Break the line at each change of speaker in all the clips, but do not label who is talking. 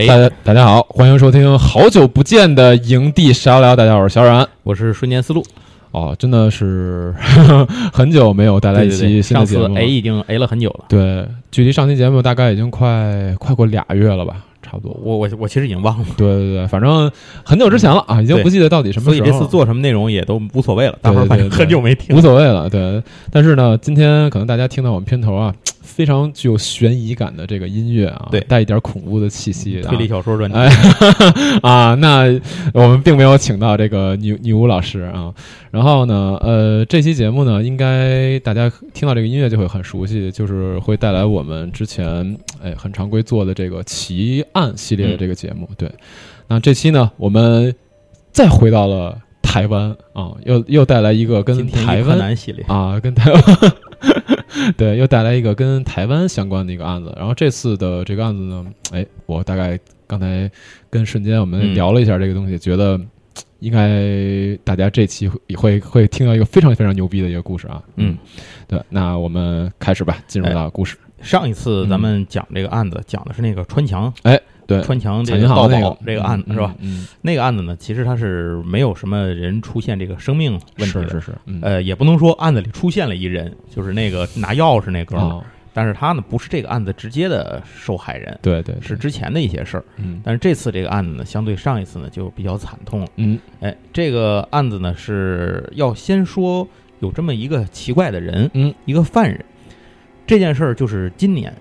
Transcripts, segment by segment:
哎，
大家大家好，欢迎收听好久不见的营地沙聊。大家好，我是小冉。
我是瞬间思路。
哦，真的是 很久没有带来一期新的节目了。
上次哎已经哎了很久了。
对，距离上期节目大概已经快快过俩月了吧，差不多。
我我我其实已经忘了，
对对对，反正很久之前了啊，已经不记得到底什么
所以
时候了。
这次做什么内容也都无所谓了。大伙儿反正很久没听
无，所谓了，对。但是呢，今天可能大家听到我们片头啊，非常具有悬疑感的这个音乐啊，
对
带一点恐怖的气息、啊，
推理小说专辑。
哎 啊，那我们并没有请到这个女女巫老师啊。然后呢，呃，这期节目呢，应该大家听到这个音乐就会很熟悉，就是会带来我们之前哎很常规做的这个奇案系列的这个节目。对，那这期呢，我们再回到了台湾啊，又又带来一个跟台湾
南系列，
啊，跟台湾 对，又带来一个跟台湾相关的一个案子。然后这次的这个案子呢，哎，我大概刚才跟瞬间我们
嗯
聊了一下这个东西，觉得应该大家这期会会会听到一个非常非常牛逼的一个故事啊。
嗯，
对，那我们开始吧，进入到故事。
上一次咱们讲这个案子，讲的是那个川强，
对，
穿墙这个盗宝这个案子
嗯
是吧？？
嗯，
那个案子呢，其实它是没有什么人出现这个生命
嗯
问题的。
是是是，嗯，
呃，也不能说案子里出现了一人，就是那个拿钥匙那哥们儿，
哦，
但是他呢不是这个案子直接的受害人，
对对
是，之前的一些事儿。
嗯
但是这次这个案子呢，相对上一次呢就比较惨痛了。
嗯
哎，这个案子呢是要先说有这么一个奇怪的人，
嗯，
一个犯人。这件事儿就是今年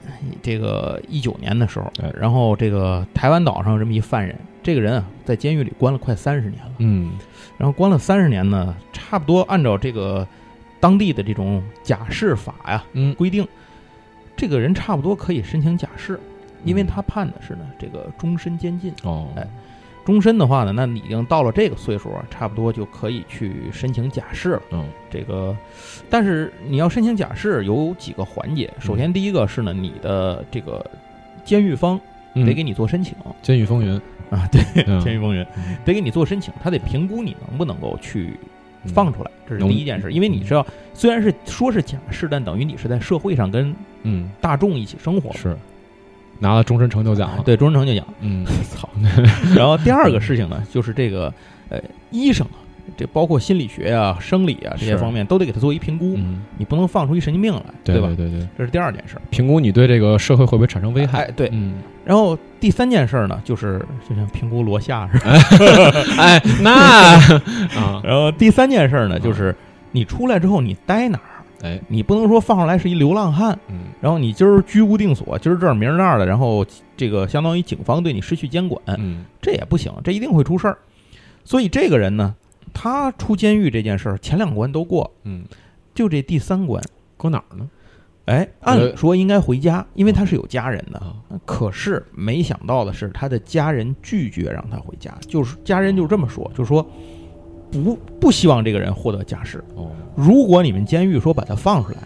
这个一九年的时候
哎，
然后这个台湾岛上有这么一犯人，这个人啊在监狱里关了快三十年了，
嗯
然后关了三十年呢，差不多按照这个当地的这种假释法呀
嗯，
规定，这个人差不多可以申请假释，因为他判的是呢这个终身监禁。
哦，
哎终身的话呢，那你已经到了这个岁数啊，差不多就可以去申请假释了。
嗯。
这个，但是你要申请假释有几个环节。首先，第一个是呢，你的这个监狱方
嗯。
得给你做申请、
监狱风云，
啊，对，
嗯。
监狱风云。
嗯。
得给你做申请，他得评估你能不能够去
嗯
放出来，这是第一件事。因为你是要虽然是说是假释，但等于你是在社会上跟
嗯。
大众一起生活，
是拿了终身成就奖了。
对终身成就奖。
嗯
操！然后第二个事情呢，就是这个呃，医生啊，这包括心理学啊、生理啊这些方面，都得给他做一评估，
嗯，
你不能放出一神经病来，对吧？
对对对，
这是第二件事儿。
评估你对这个社会会不会产生危害？
哎，对。
嗯，
然后第三件事儿呢，就是就像评估罗夏似的。
哎，那 啊，
然后第三件事儿呢，就是你出来之后你待哪儿？
哎，
你不能说放出来是一流浪汉，
嗯
然后你今儿居无定所，今儿这儿明儿那儿的，然后这个相当于警方对你失去监管，
嗯
这也不行，这一定会出事儿。所以这个人呢，他出监狱这件事儿，前两关都过，
嗯，
就这第三关，
搁哪儿呢？
哎，按理说应该回家，因为他是有家人的。
啊，
可是没想到的是，他的家人拒绝让他回家，就是家人就这么说，就说不不希望这个人获得假释。
哦，
如果你们监狱说把他放出来，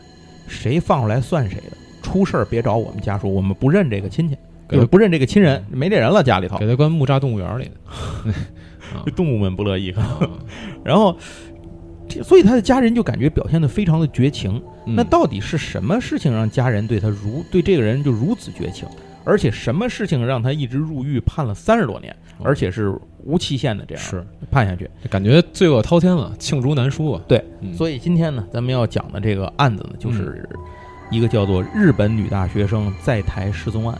谁放出来算谁的，出事儿别找我们家属，我们不认这个亲戚，
给他
就不认这个亲人，没这人了家里头。
给，他关木栅动物园里
这 动物们不乐意。然后，所以他的家人就感觉表现的非常的绝情。
嗯。
那到底是什么事情让家人对他如对这个人就如此绝情？而且什么事情让他一直入狱判了三十多年，
哦。
而且是无期限的这样
是
判下去？
感觉罪恶滔天了，罄竹难书啊。
对
嗯，
所以今天呢，咱们要讲的这个案子呢，就是一个叫做日本女大学生在台失踪案。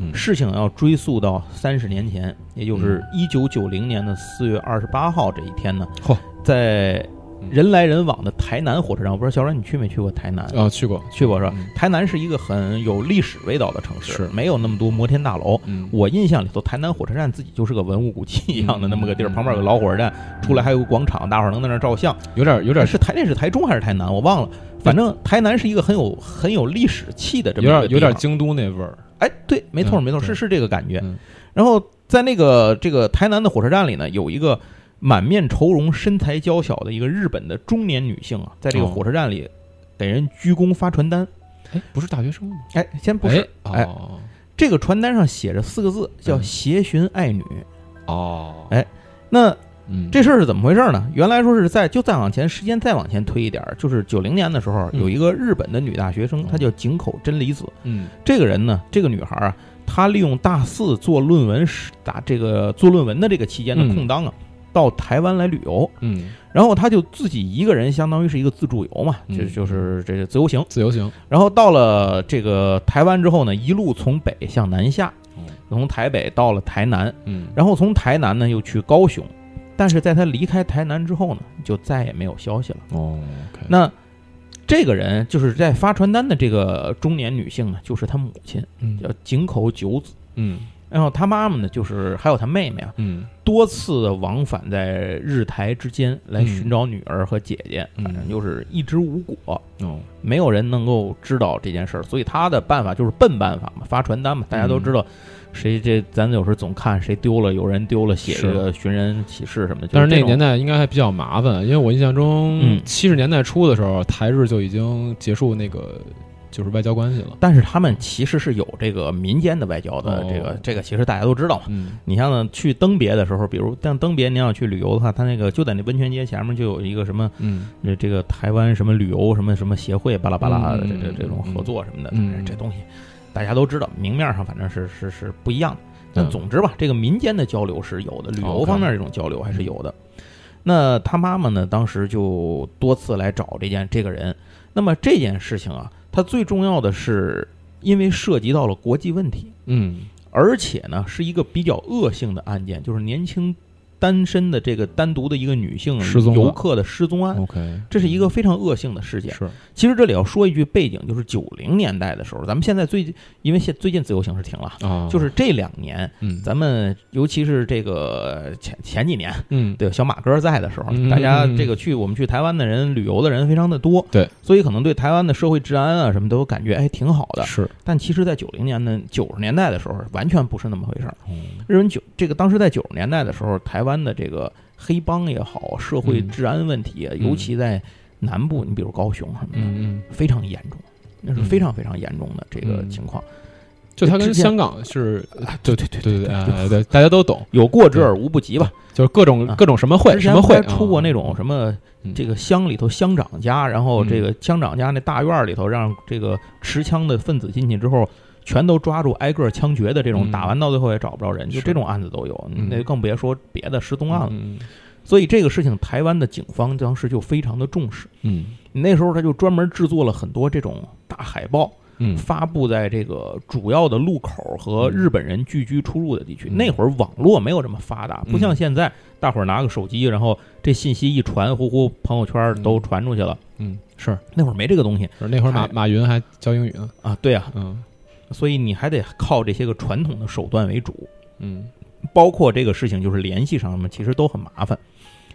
嗯
事情要追溯到三十年前，也就是一九九零年的四月二十八号这一天呢，
嚯
在
嗯
人来人往的台南火车站，我不知道小冉你去没去过台南？
啊，去过
去过是吧？
嗯
台南是一个很有历史味道的城市，
是
没有那么多摩天大楼。
嗯，
我印象里头，台南火车站自己就是个文物古迹一样的
嗯
那么个地儿，
嗯
旁边有个老火车站，出来还有个广场，大伙儿能在那儿照相。
有点有点
是台那是台中还是台南？我忘了。反正台南是一个很有很有历史气的这么
有
一个地方
点有点京都那味儿。
哎，对，没错没错，
嗯
是是这个感觉。
嗯
然后在那个这个台南的火车站里呢，有一个满面愁容、身材娇小的一个日本的中年女性啊，在这个
哦
火车站里给人鞠躬发传单。
哎，不是大学生吗？
哎，先不是，哎
哦
这个传单上写着四个字，叫“
嗯
协寻爱女
哦，
哎”。那
嗯，
这事儿是怎么回事呢？原来说是在就再往前，时间再往前推一点儿，就是九零年的时候，
嗯
有一个日本的女大学生，
哦
她叫井口真理子。
嗯
这个人呢，这个女孩啊，她利用大四做论文时打这个做论文的这个期间的
嗯
空档啊，到台湾来旅游，
嗯，
然后他就自己一个人，相当于是一个自助游嘛，
嗯。
这就是这个自由行。
自由行，
然后到了这个台湾之后呢，一路从北向南下，
哦。
从台北到了台南，
嗯，
然后从台南呢又去高雄，但是在他离开台南之后呢，就再也没有消息了。
哦
那这个人就是在发传单的这个中年女性呢，就是他母亲，
嗯。
叫井口九子。
嗯
然后他妈妈呢，就是还有他妹妹啊，
嗯
多次的往返在日台之间来寻找女儿和姐姐，
嗯
反正就是一直无果，
嗯，
没有人能够知道这件事儿，所以他的办法就是笨办法嘛，发传单嘛。大家都知道，谁这咱有时候总看谁丢了，有人丢了，写
是
这个寻人启事什么的。
但是那个年代应该还比较麻烦，因为我印象中
嗯，
七十年代初的时候，台日就已经结束那个就是外交关系了。
但是他们其实是有这个民间的外交的，
哦
这个这个其实大家都知道嘛。
嗯
你像呢，去登别的时候，比如像登别，你要去旅游的话，他那个就在那温泉街前面就有一个什么，
嗯
这这个台湾什么旅游什么什么协会巴拉巴拉的这
嗯
这这种合作什么的，
嗯
这东西大家都知道，明面上反正是是是不一样的。但
嗯
总之吧，这个民间的交流是有的，旅游方面这种交流还是有的。那他妈妈呢，当时就多次来找这件这个人。那么这件事情啊，它最重要的是因为涉及到了国际问题，
嗯。
而且呢是一个比较恶性的案件，就是年轻单身的这个单独的一个女性
失踪
游客的失踪案。
，OK，
这是一个非常恶性的事件。
是。
其实这里要说一句背景，就是九零年代的时候，咱们现在最近，因为现最近自由行是停了，
啊，
就是这两年，
嗯。
咱们尤其是这个前前几年，
嗯。
对小马哥在的时候，
嗯。
大家这个去我们去台湾的人旅游的人非常的多，
对，
所以可能对台湾的社会治安啊什么都感觉哎挺好的。
是。
但其实，在九零年的九十年代的时候，完全不是那么回事儿。
嗯
日本九这个当时在九十年代的时候，台湾的这个黑帮也好，社会
嗯。
治安问题尤其在南部，你比如高雄什么的，非常严重，那是
嗯。
非常非常严重的这个
嗯
情况。
就他跟香港是，
对对对
对对，哎对，大家都懂，
有过之而无不及吧。
就是各种
啊。
各种什么会什么会
出过那
啊
种什么
嗯。
这个乡里头乡长家，然后这个乡长家那大院里头让这个持枪的分子进去之后。全都抓住，挨个枪决的这种，
嗯。
打完到最后也找不着人，就这种案子都有，
嗯。
那更别说别的失踪案了。
嗯。
所以这个事情，台湾的警方当时就非常的重视。
嗯。
那时候他就专门制作了很多这种大海报，
嗯。
发布在这个主要的路口和日本人聚居出入的地区。
嗯。
那会儿网络没有这么发达，
嗯。
不像现在，大伙儿拿个手机，然后这信息一传，呼呼，朋友圈都传出去了。
嗯。是，
那会儿没这个东西。
那会儿马马云还教英语呢，
啊，对啊，
嗯
所以你还得靠这些个传统的手段为主，
嗯
包括这个事情就是联系上面，其实都很麻烦。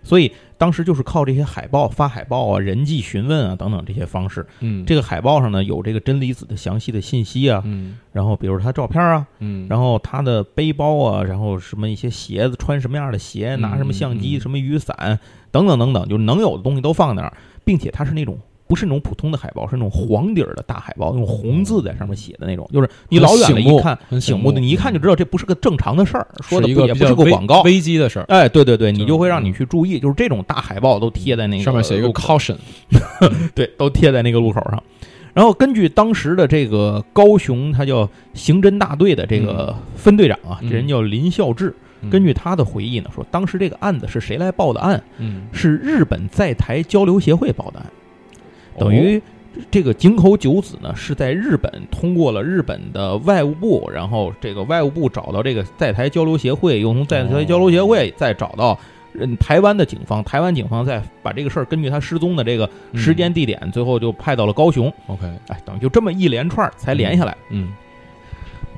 所以当时就是靠这些海报、发海报啊、人际询问啊等等这些方式。
嗯
这个海报上呢有这个真理子的详细的信息啊，
嗯
然后比如他照片啊，
嗯，
然后他的背包啊，然后什么一些鞋子，穿什么样的鞋，
嗯
拿什么相机、
嗯
什么雨伞等等等等，就能有的东西都放那儿，并且它是那种。不是那种普通的海报，是那种黄底儿的大海报，用红字在上面写的那种，就是你老远了一看，
很
醒目的，你一看就知道这不是个正常的事儿，说的也不是个广告。
危机的事儿，
哎，对对对，你
就
就会让你
嗯
去注意，就是这种大海报都贴在那个
上面写一个 caution，
对，都贴在那个路口上。然后根据当时的这个高雄，他叫刑侦大队的这个分队长啊，
嗯
这人叫林孝志。
嗯
根据他的回忆呢，说当时这个案子是谁来报的案？
嗯
是日本在台交流协会报的案，等
哦
于这个井口九子呢是在日本通过了日本的外务部，然后这个外务部找到这个在台交流协会，又从在台交流协会再找到。嗯，台湾的警方，台湾警方再把这个事儿根据他失踪的这个时间地点，最后就派到了高雄。
OK，
哎，等于就这么一连串儿才连下来。
嗯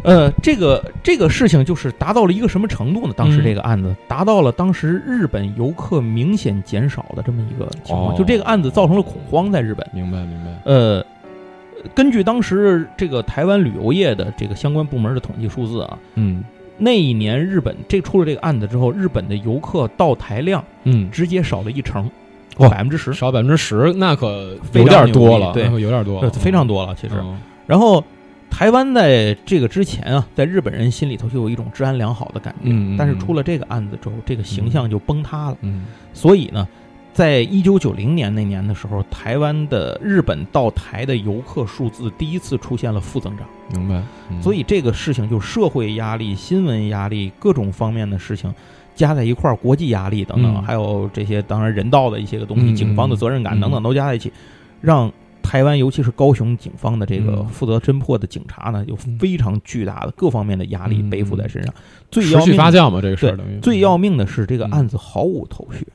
呃，这个这个事情就是达到了一个什么程度呢？当时
嗯
这个案子达到了当时日本游客明显减少的这么一个情况，
哦
就这个案子造成了恐慌在日本。
明白明白，
呃，根据当时这个台湾旅游业的这个相关部门的统计数字啊，
嗯
那一年日本这出了这个案子之后，日本的游客到台量
嗯，
直接少了一成，
哇
百分之十，
少百分之十，那可
非
有点多了，
对
有点多了，
非常多了。其实，
嗯
然后台湾在这个之前啊，在日本人心里头就有一种治安良好的感觉，
嗯，
但是出了这个案子之后，这个形象就崩塌了。
嗯
所以呢，在一九九零年那年的时候，台湾的日本到台的游客数字第一次出现了负增长。
明白。嗯
所以这个事情就社会压力、新闻压力各种方面的事情加在一块儿，国际压力等等，
嗯
还有这些当然人道的一些个东西，
嗯
警方的责任感
嗯
等等都加在一起，让台湾尤其是高雄警方的这个
嗯。
负责侦破的警察呢，有非常巨大的各方面的压力
嗯。
背负在身上。最要命的
发酵嘛，这个事儿
最要命的是这个
嗯。
案子毫无头绪。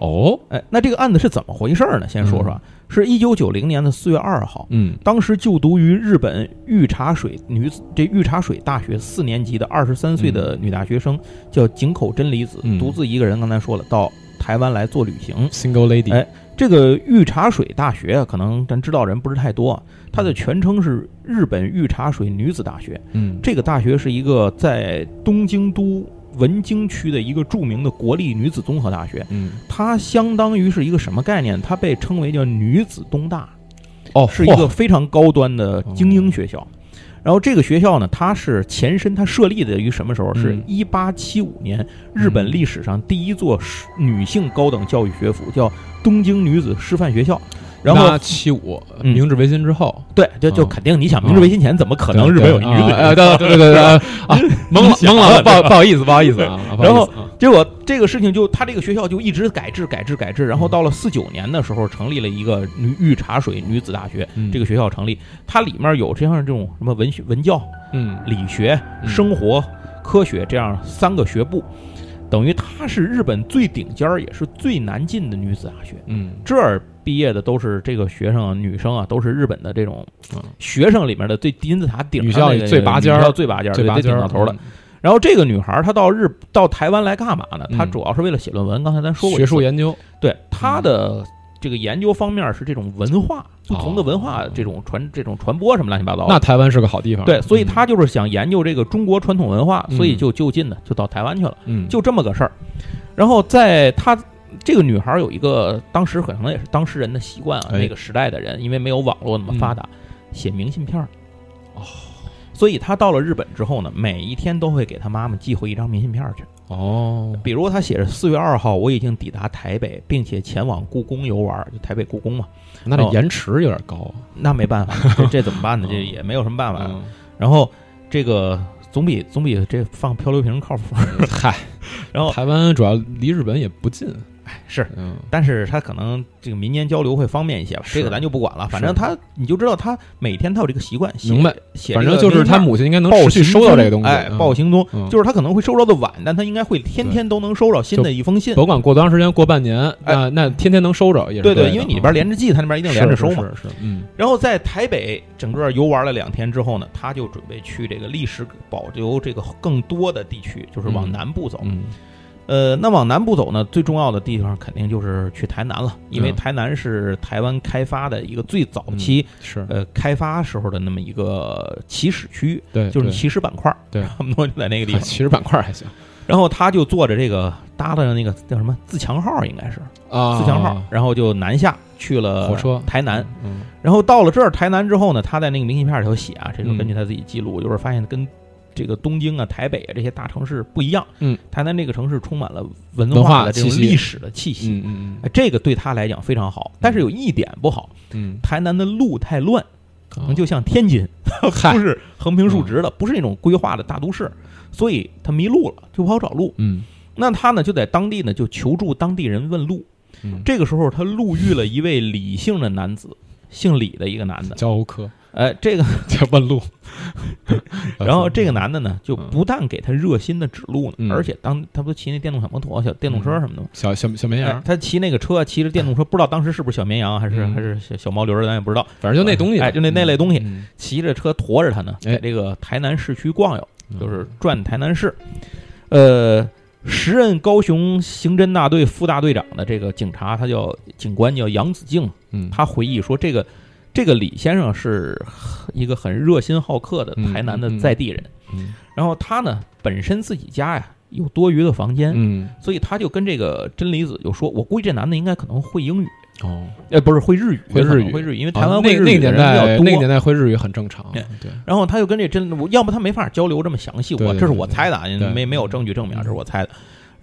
哦，
哎，那这个案子是怎么回事儿呢？先说说，是一九九零年的四月二号，
嗯。
当时就读于日本御茶水女子这御茶水大学四年级的二十三岁的女大学生，叫井口真理子，
嗯。
独自一个人，刚才说了，到台湾来做旅行。
，single lady，
哎这个御茶水大学啊，可能咱知道人不是太多啊，它的全称是日本御茶水女子大学。
嗯，
这个大学是一个在东京都文京区的一个著名的国立女子综合大学，
嗯，
它相当于是一个什么概念？它被称为叫女子东大。
哦，
是一个非常高端的精英学校。然后这个学校呢，它是前身，它设立的于什么时候？是
嗯。
一八七五年，日本历史上第一座是女性高等教育学府，叫东京女子师范学校。然后
七五
嗯。
明治维新之后，
对，就就
嗯
肯定，你想明治维新前怎么可能日本有女子
对对对对对啊，懵了懵了，不好不好意思不好意思啊，
然后
啊
结果这个事情就他这个学校就一直改制改制改制，然后到了四九年的时候，成立了一个女御茶水女子大学。
嗯
这个学校成立，它里面有这样这种什么文学、文教、
嗯
理学、
嗯
生活、科学这样三个学部，等于它是日本最顶尖儿也是最难进的女子大学。
嗯
这儿毕业的都是这个学生啊，女生啊，都是日本的这种
嗯
学生里面的最金字塔顶
女校最拔尖儿
最拔尖儿、最顶到头的。
嗯
然后这个女孩儿她到日到台湾来干嘛呢？她
嗯
主要是为了写论文。刚才咱说过
学术研究，
对她的这个研究方面是这种文化，不同的文化
哦
这种传这种传播什么乱七八糟的。
那台湾是个好地方，
对，所以她就是想研究这个中国传统文化，
嗯
所以就就近的就到台湾去了，
嗯。
就这么个事儿。然后在她这个女孩有一个当时可能也是当事人的习惯啊，
哎。
那个时代的人因为没有网络那么发达，写明信片儿。
哦，
所以他到了日本之后呢，每一天都会给他妈妈寄回一张明信片儿去。
哦
比如他写着四月二号我已经抵达台北，并且前往故宫游玩，就台北故宫嘛。
那这延迟有点高啊，
那没办法，这这怎么办呢？这也没有什么办法。
嗯
然后这个总比总比这放漂流瓶靠谱。
嗨，
然后
台湾主要离日本也不近，
是，
嗯。
但是他可能这个民间交流会方便一些吧，这个咱就不管了。反正他你就知道他每天他有这个习惯，写
明白，
写
反正就是他母亲应该能
报
持续收到这个东西，
报行踪，
嗯。
就是他可能会收到的晚，但他应该会天天都能收到新的一封信。
甭管过多长时间，过半年，
哎。
那那天天能收着也是
对
对，
因为你这边连着寄，他那边一定连着收嘛。
是嗯。
然后在台北整个游玩了两天之后呢，他就准备去这个历史保留这个更多的地区，就是往
嗯。
南部走。
嗯
呃，那往南部走呢，最重要的地方肯定就是去台南了，因为
嗯。
台南是台湾开发的一个最早期、
是，
呃开发时候的那么一个起始区，
对，
就是起始板块儿，
对。
差不多就在那个地方。
起始板块还行。
然后他就坐着这个搭的那个叫什么自强号，应该是
啊，
自强号，然后就南下去了
火车。
台南。，
嗯
然后到了这儿台南之后呢，他在那个明信片里头写啊，这就
嗯。
根据他自己记录，就是发现跟这个东京啊、台北啊这些大城市不一样。
嗯，
台南这个城市充满了文
文化
的这种历史的气息。
嗯嗯
哎这个对他来讲非常好，但是有一点不好，
嗯
台南的路太乱，可能就像天津，
哦嗨
不是横平竖直的，不是那种规划的大都市，所以他迷路了，就不好找路。
嗯
那他呢就在当地呢就求助当地人问路。
嗯，
这个时候他路遇了一位李姓的男子，姓李的一个男的。
教科
哎，这个，
叫问路，
然后这个男的呢，就不但给他热心的指路呢，
嗯。
而且当他不骑那电动小摩托、小电动车什么的吗？
小小小绵
哎
羊，
他骑那个车，骑着电动车，不知道当时是不是小绵羊，还是、
嗯。
还是小小毛驴儿，咱也不知道。
反正就那东西，
哎就那那类东西
嗯。
骑着车驮着他呢，
哎。
在这个台南市区逛悠，
嗯。
就是转台南市。呃，时任高雄刑侦大队副大队长的这个警察，他叫警官叫杨子敬，
嗯，
他回忆说，这个这个李先生是一个很热心好客的台南的在地人。
嗯
然后他呢，本身自己家呀有多余的房间，
嗯
所以他就跟这个真理子就说：“我估计这男的应该可能会英语，
哦，
呃，不是会日语，
会日语
会日语，因为
啊
台湾会日
那那个年
语的人比较
代，
多。
那个年代会日语很正常，
对
对，
然后他就跟这真，我要不他没法交流这么详细，我这是我猜的啊，
对
没没有证据证明，
嗯
这是我猜的。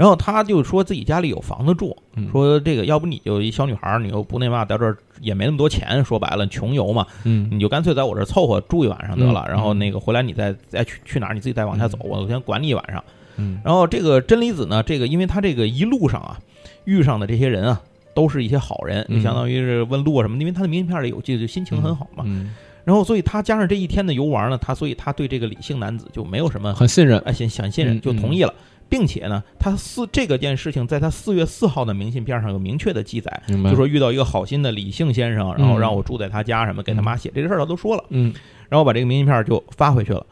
然后他就说自己家里有房子住，
嗯。
说这个要不你就一小女孩儿，你又不那嘛，在这儿也没那么多钱，说白了穷游嘛，
嗯。
你就干脆在我这儿凑合住一晚上得了，
嗯。
然后那个回来你再再去去哪儿你自己再往下走，我先管你一晚上。
嗯。
然后这个真理子呢，这个因为他这个一路上啊遇上的这些人啊。都是一些好人，
嗯。
就相当于是问路啊什么的，因为他的明信片里有记，就心情很好嘛。
嗯，
然后，所以他加上这一天的游玩呢，他所以他对这个理性男子就没有什么
很信任，
哎信想信任，
嗯
就同意了，并且呢，他四这个件事情在他四月四号的明信片上有明确的记载？就说遇到一个好心的李姓先生，然后让我住在他家，什么给他妈写这个事儿，他都说了，
嗯。
然后把这个明信片就发回去了，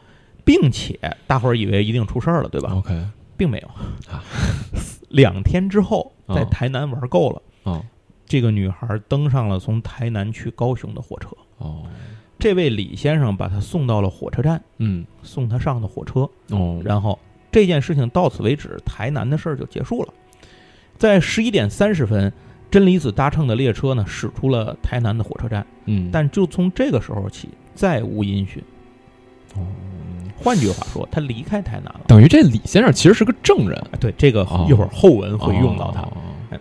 并且大伙儿以为一定出事儿了，对吧
？，OK，
并没有。
啊。
两天之后，在
哦
台南玩够了，
哦。
这个女孩登上了从台南去高雄的火车。
哦，
这位李先生把她送到了火车站，
嗯。
送她上的火车，
哦，
然后这件事情到此为止，台南的事儿就结束了。在十一点三十分，真理子搭乘的列车呢驶出了台南的火车站，
嗯，
但就从这个时候起再无音讯。
哦
换句话说，他离开台南了。
等于这李先生其实是个证人，
哎对，这个
哦
一会儿后文会用到他。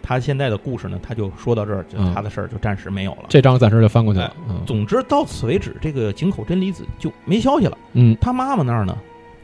他现在的故事呢，他就说到这儿，他的事儿就暂时没有了。
这章暂时就翻过去了
总之到此为止，这个井口真理子就没消息了。
嗯
他妈妈那儿呢，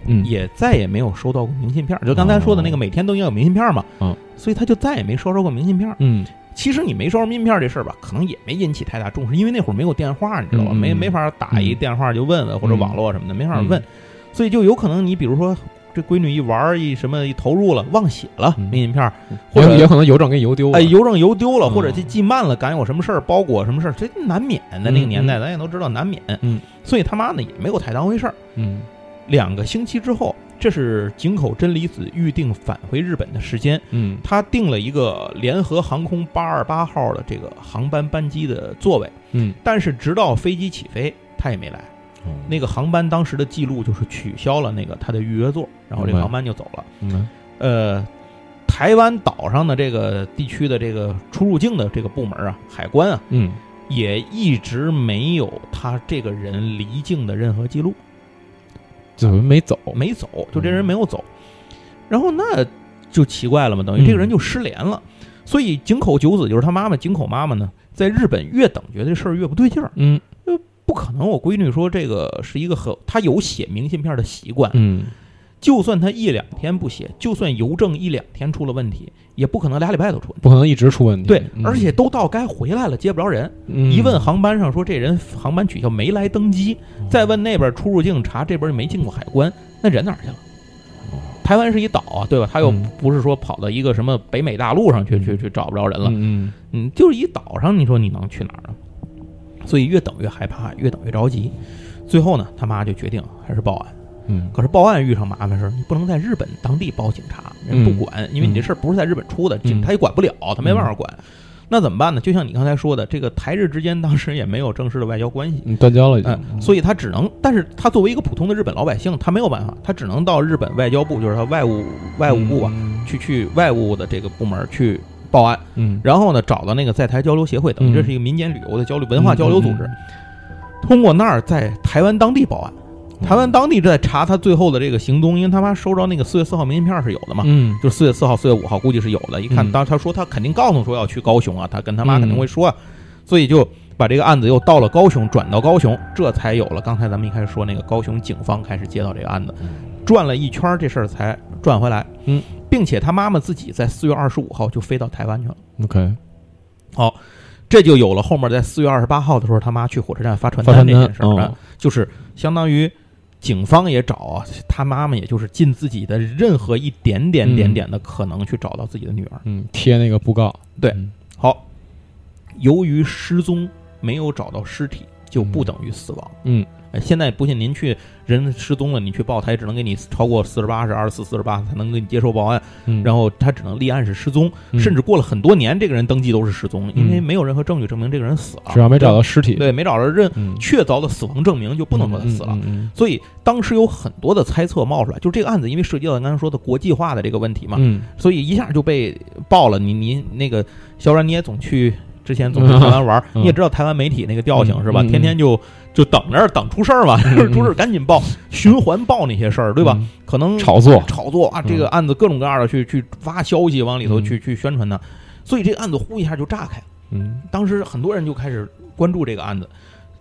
嗯，
也再也没有收到过明信片儿，就刚才说的那个每天都应该有明信片嘛，
嗯，
所以他就再也没收着过明信片。
嗯
其实你没收着明信片这事儿吧，可能也没引起太大重视，因为那会儿没有电话，你知道吧？
嗯
没没法打一
嗯
电话就问问，或者
嗯
网络什么的没法问
嗯，
所以就有可能你比如说这闺女一玩儿一什么一投入了，忘写了
嗯
明信片，或者
也也可能邮政给你邮丢了。
哎，邮政邮丢了，
嗯
或者这寄慢了，赶有什么事儿，包裹什么事儿，这难免的。那个年代，咱也都知道难免。
嗯，
所以他妈呢也没有太当回事儿。
嗯
两个星期之后，这是井口真理子预定返回日本的时间，
嗯。
他订了一个联合航空八二八号的这个航班班机的座位，
嗯，
但是直到飞机起飞，他也没来。那个航班当时的记录就是取消了那个他的预约座，然后这个航班就走了。
嗯
呃，台湾岛上的这个地区的这个出入境的这个部门啊，海关啊，
嗯。
也一直没有他这个人离境的任何记录，
怎么没走？
没走，就这人没有走。然后那就奇怪了嘛，等于这个人就失联了。所以井口九子就是他妈妈井口妈妈呢，在日本越等觉得这事儿越不对劲儿，
嗯
不可能。我闺女说这个是一个很，她有写明信片的习惯，
嗯
就算他一两天不写，就算邮政一两天出了问题，也不可能俩礼拜都出问题。
不可能一直出问题。
对，
嗯
而且都到该回来了，接不着人。
嗯
一问航班上说这人航班取消没来登机，再问那边出入境查这边没进过海关，那人哪儿去了？台湾是一岛啊，对吧？他又
嗯
不是说跑到一个什么北美大陆上去去去找不着人了，
嗯
嗯，就是一岛上，你说你能去哪儿呢？所以越等越害怕，越等越着急。最后呢，他妈就决定还是报案。
嗯
可是报案遇上麻烦事儿，你不能在日本当地报警察，人不
嗯
管，因为你这事儿不是在日本出的，警察也管不了，他没办法管。那怎么办呢？就像你刚才说的，这个台日之间当时也没有正式的外交关系，
嗯，断交了已经
嗯，。所以他只能，但是他作为一个普通的日本老百姓，他没有办法，他只能到日本外交部，就是他外务外务部啊，
嗯
去去外务的这个部门去报案，
嗯，
然后呢找到那个在台交流协会，等于
嗯
这是一个民间旅游的交流文化交流组织
嗯，
通过那儿在台湾当地报案。台湾当地在查他最后的这个行踪，因为他妈收着那个四月四号明信片是有的嘛，
嗯
就是四月四号、四月五号估计是有的。一看，
嗯
当时他说他肯定告诉说要去高雄啊，他跟他妈肯定会说啊，所以就把这个案子又到了高雄，转到高雄，这才有了刚才咱们一开始说那个高雄警方开始接到这个案子，转了一圈儿这事儿才转回来。
嗯，
并且他妈妈自己在四月二十五号就飞到台湾去了。
，OK，
好，这就有了后面在四月二十八号的时候，他妈去火车站发传
单
单这件事儿，啊
哦
就是相当于警方也找啊，他妈妈也就是尽自己的任何一点点
嗯
点点的可能去找到自己的女儿。
嗯，贴那个布告。
对
嗯
好，由于失踪没有找到尸体，就不等于死亡。
嗯
哎，现在不信您去人失踪了，你去报，他也只能给你超过四十八是二十四、四十八才能给你接受报案，
嗯，
然后他只能立案是失踪，
嗯
甚至过了很多年，这个人登记都是失踪，因为
嗯
没有任何证据证明这个人死了，
只要没找到尸体，
对，没找到任
嗯，
确凿的死亡证明，就不能说他死了。所以当时有很多的猜测冒出来，就这个案子因为涉及到刚才说的国际化的这个问题嘛，
嗯
所以一下就被爆了。你你那个小冉你也总去之前总去台湾玩你也知道台湾媒体那个调性是吧？天天就就等着等出事儿嘛，出事儿赶紧报，循环报那些事儿，对吧？
嗯？
可能
炒作，
炒作啊，
嗯。
这个案子各种各样的去去发消息往里头
嗯。
去去宣传它，所以这个案子呼一下就炸开。了。
嗯。
当时很多人就开始关注这个案子，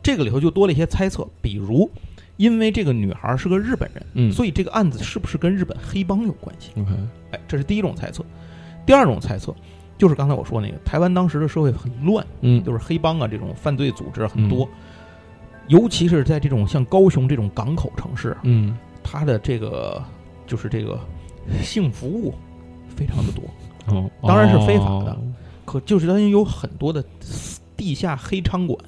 这个里头就多了一些猜测，比如因为这个女孩是个日本人，
嗯，
所以这个案子是不是跟日本黑帮有关系？哎，这是第一种猜测。第二种猜测就是刚才我说那个，台湾当时的社会很乱，
嗯。
就是黑帮啊这种犯罪组织很多，尤其是在这种像高雄这种港口城市，
嗯。
它的这个就是这个性服务非常的多，
哦，
当然是非法的
哦。
可就是它有很多的地下黑娼馆。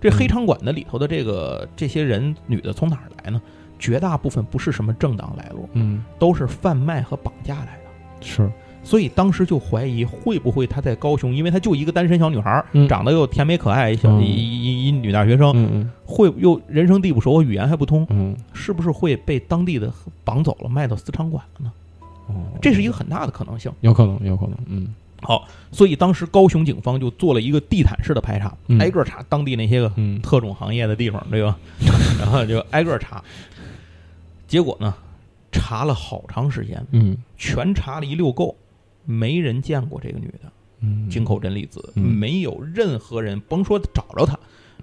这黑娼馆的里头的这个这些人女的从哪儿来呢？绝大部分不是什么正当来路，
嗯。
都是贩卖和绑架来的。
是
所以当时就怀疑会不会她在高雄，因为她就一个单身小女孩，
嗯。
长得又甜美可爱，一一一一女大学生，会又人生地不熟，语言还不通，
嗯。
是不是会被当地的绑走了，卖到私娼馆了呢？
哦，
这是一个很大的可能性。
有可能有可能，嗯。
好，所以当时高雄警方就做了一个地毯式的排查，
嗯。
挨个查当地那些个
嗯。
特种行业的地方，对吧？然后就挨个查，结果呢，查了好长时间，
嗯。
全查了一溜够，没人见过这个女的。
嗯，
井口真理子，
嗯
没有任何人，甭说找着她，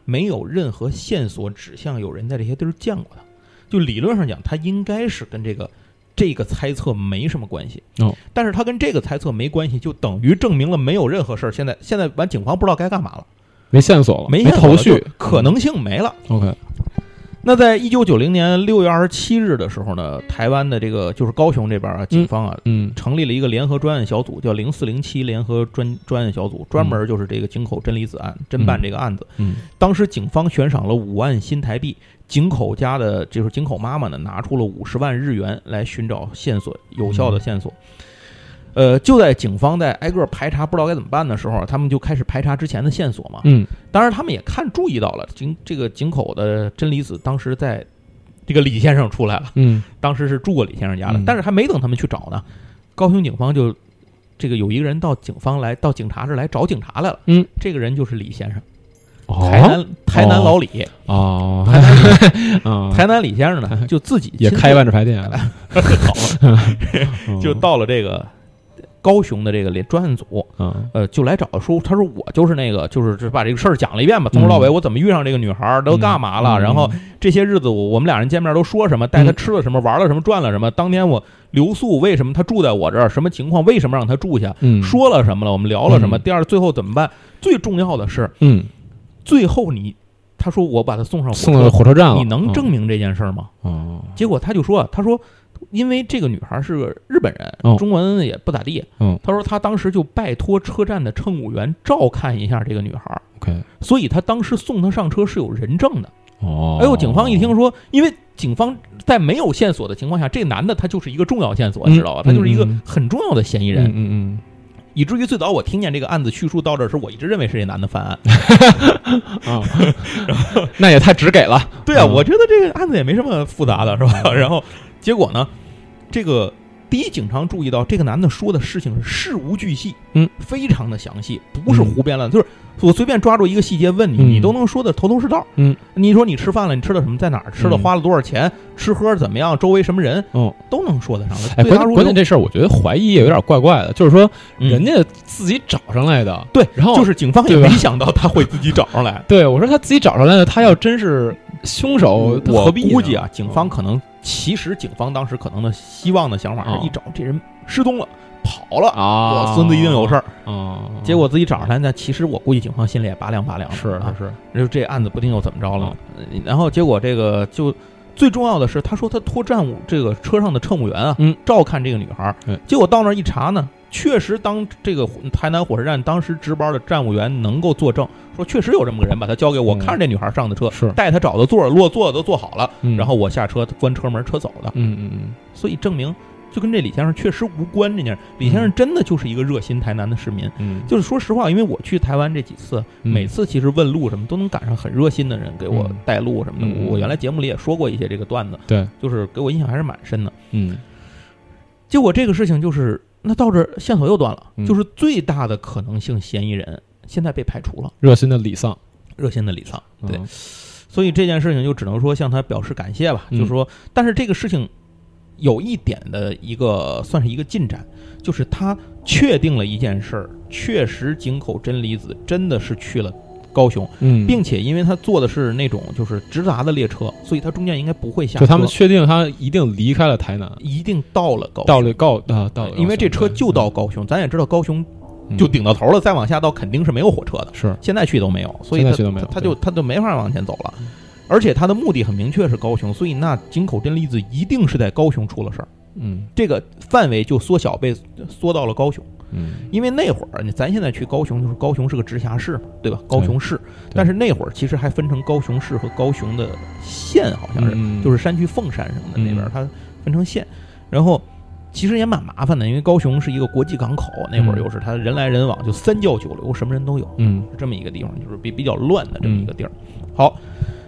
没有任何线索指向有人在这些地儿见过她。就理论上讲，她应该是跟这个这个猜测没什么关系。
哦，
但是她跟这个猜测没关系，就等于证明了没有任何事儿。现在现在完，警方不知道该干嘛了，
没线索了，
没
没头绪
可能性没了。
OK，
那在一九九零年六月二十七日的时候呢，台湾的这个就是高雄这边啊，警方啊，
嗯
成立了一个联合专案小组，叫零四零七联合专专案小组，专门就是这个井口真理子案侦办这个案子。
嗯
当时警方悬赏了五万新台币，井口家的就是井口妈妈呢拿出了五十万日元来寻找线索，有效的线索。呃，就在警方在挨个排查不知道该怎么办的时候，他们就开始排查之前的线索嘛。
嗯。
当然，他们也看注意到了井这个井口的真理子当时在这个李先生出来了。
嗯。
当时是住过李先生家的，
嗯。
但是还没等他们去找呢，高雄警方就这个有一个人到警方来到警察这儿来找警察来了，
嗯，
这个人就是李先生，
哦。
台南台南老李，
哦。
台南李。
啊，
台南李先生呢就自己亲自
也开万智牌店，
好，
了
就到了这个高雄的这个联专案组，
嗯。
呃，就来找说，他说我就是那个，就是就把这个事儿讲了一遍吧，从头到尾我怎么遇上这个女孩儿，都干嘛了，
嗯。
然后这些日子我我们俩人见面都说什么，带她吃了什么，玩了什么，赚了什么，当天我留宿为什么她住在我这儿，什么情况，为什么让她住下，
嗯。
说了什么了，我们聊了什么，
嗯。
第二最后怎么办？最重要的是，
嗯。
最后你他说我把她送上
送到
火车，
火车站了，
你能证明这件事儿吗？
哦。
结果他就说，他说，因为这个女孩是个日本人，
哦。
中文也不咋地。
嗯
他说他当时就拜托车站的乘务员照看一下这个女孩
，OK。
所以他当时送她上车是有人证的。
哦，
哎呦，警方一听说，因为警方在没有线索的情况下，这男的他就是一个重要线索，
嗯
知道吧？他就是一个
嗯。
很重要的嫌疑人，
嗯嗯
以至于最早我听见这个案子叙述到这儿时，我一直认为是这男的犯案。
嗯 啊，那也太直给了，
对啊，
嗯。
我觉得这个案子也没什么复杂的，是吧？然后结果呢，这个第一警察注意到这个男的说的事情是事无巨细，
嗯，
非常的详细，不是胡编乱，就是我随便抓住一个细节问你，
嗯
你都能说的头头是道。
嗯，
你说你吃饭了，你吃的什么，在哪儿？吃的，
嗯。
花了多少钱，吃喝怎么样，周围什么人，
嗯，
都能说得上来。
哎，关键这事儿，我觉得怀疑也有点怪怪的，就是说
嗯
人家自己找上来的，
对，
然后
就是警方也没想到他会自己找上来。
对我说他自己找上来的，他要真是凶手，
我
何必
估计啊，警方可能其实警方当时可能的希望的想法
哦。
是一找这人失踪了，跑了。
啊，
我孙子一定有事儿，
啊，
结果自己找上来，那其实我估计警方心里也拔凉拔凉的。
是
啊，
是是，
就这案子不定又怎么着了？然后结果这个就最重要的是，他说他托站务这个车上的乘务员啊，
嗯。
照看这个女孩儿。结果到那儿一查呢，确实当这个台南火车站当时值班的站务员能够作证，说确实有这么个人，把他交给我，
嗯
看着这女孩上的车，
是，
带她找的座儿，落座的都坐好了，
嗯
然后我下车关车门，车走的。
嗯嗯嗯，
所以证明就跟这李先生确实无关这件事。李先生真的就是一个热心台南的市民。
嗯，
就是说实话，因为我去台湾这几次，
嗯
每次其实问路什么都能赶上很热心的人给我
嗯
带路什么的。我原来节目里也说过一些这个段子，
对，
就是给我印象还是蛮深的。
嗯
结果这个事情就是，那到这儿线索又断了，
嗯
就是最大的可能性嫌疑人现在被排除了。
热心的李丧，
热心的李丧，对，
嗯
所以这件事情就只能说向他表示感谢吧。
嗯
就是说，但是这个事情有一点的一个算是一个进展，就是他确定了一件事儿，确实井口真理子真的是去了高雄，
嗯，
并且因为他坐的是那种就是直达的列车，所以他中间应该不会下车。
就他们确定他一定离开了台南，
一定到了高雄，
到了高啊到了高，
因为这车就到高雄，咱也知道高雄
嗯。
就顶到头了，再往下到肯定是没有火车的。
是。
现在去都没有，所以他
去都没有
他他就他就没法往前走了。而且他的目的很明确是高雄，所以那井口真理子一定是在高雄出了事儿，
嗯。
这个范围就缩小被缩到了高雄。
嗯
因为那会儿你咱现在去高雄，就是高雄是个直辖市嘛，对吧？高雄市，但是那会儿其实还分成高雄市和高雄的县，好像是，
嗯
就是山区凤山什么的那边
嗯
它分成县，然后。其实也蛮麻烦的，因为高雄是一个国际港口，那会儿
嗯
又是它人来人往，就三教九流，什么人都有。
嗯
是这么一个地方，就是比比较乱的这么一个地儿。好，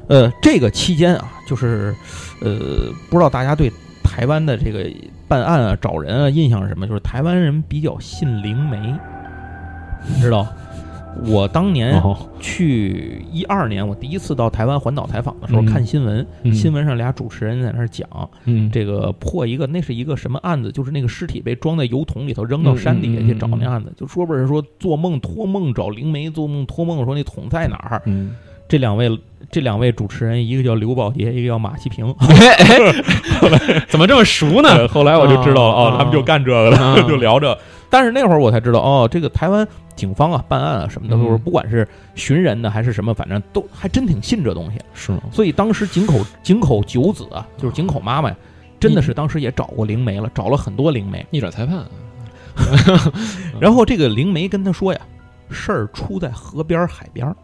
呃，这个期间啊，就是呃，不知道大家对台湾的这个办案啊、找人啊印象是什么？就是台湾人比较信灵媒，你知道？我当年
哦
去一二年，我第一次到台湾环岛采访的时候，
嗯
看新闻，
嗯
新闻上俩主持人在那儿讲，
嗯
这个破一个，那是一个什么案子？就是那个尸体被装在油桶里头扔到山底下去找那案子，就说不是说做梦托梦找灵媒，做梦托梦说那桶在哪儿？
嗯，
这两位这两位主持人，一个叫刘宝杰，一个叫马西平。
怎么这么熟呢？
呃后来我就知道了，
啊
哦，他们就干这个了，
啊
就聊这。但是那会儿我才知道，哦，这个台湾警方啊办案啊什么的，
嗯
都是不管是寻人的还是什么，反正都还真挺信这东西。
是吗？
所以当时井口井口九子啊，就是井口妈妈呀，真的是当时也找过灵媒了，找了很多灵媒。
逆转裁判，
然后这个灵媒跟他说呀，事儿出在河边儿海边儿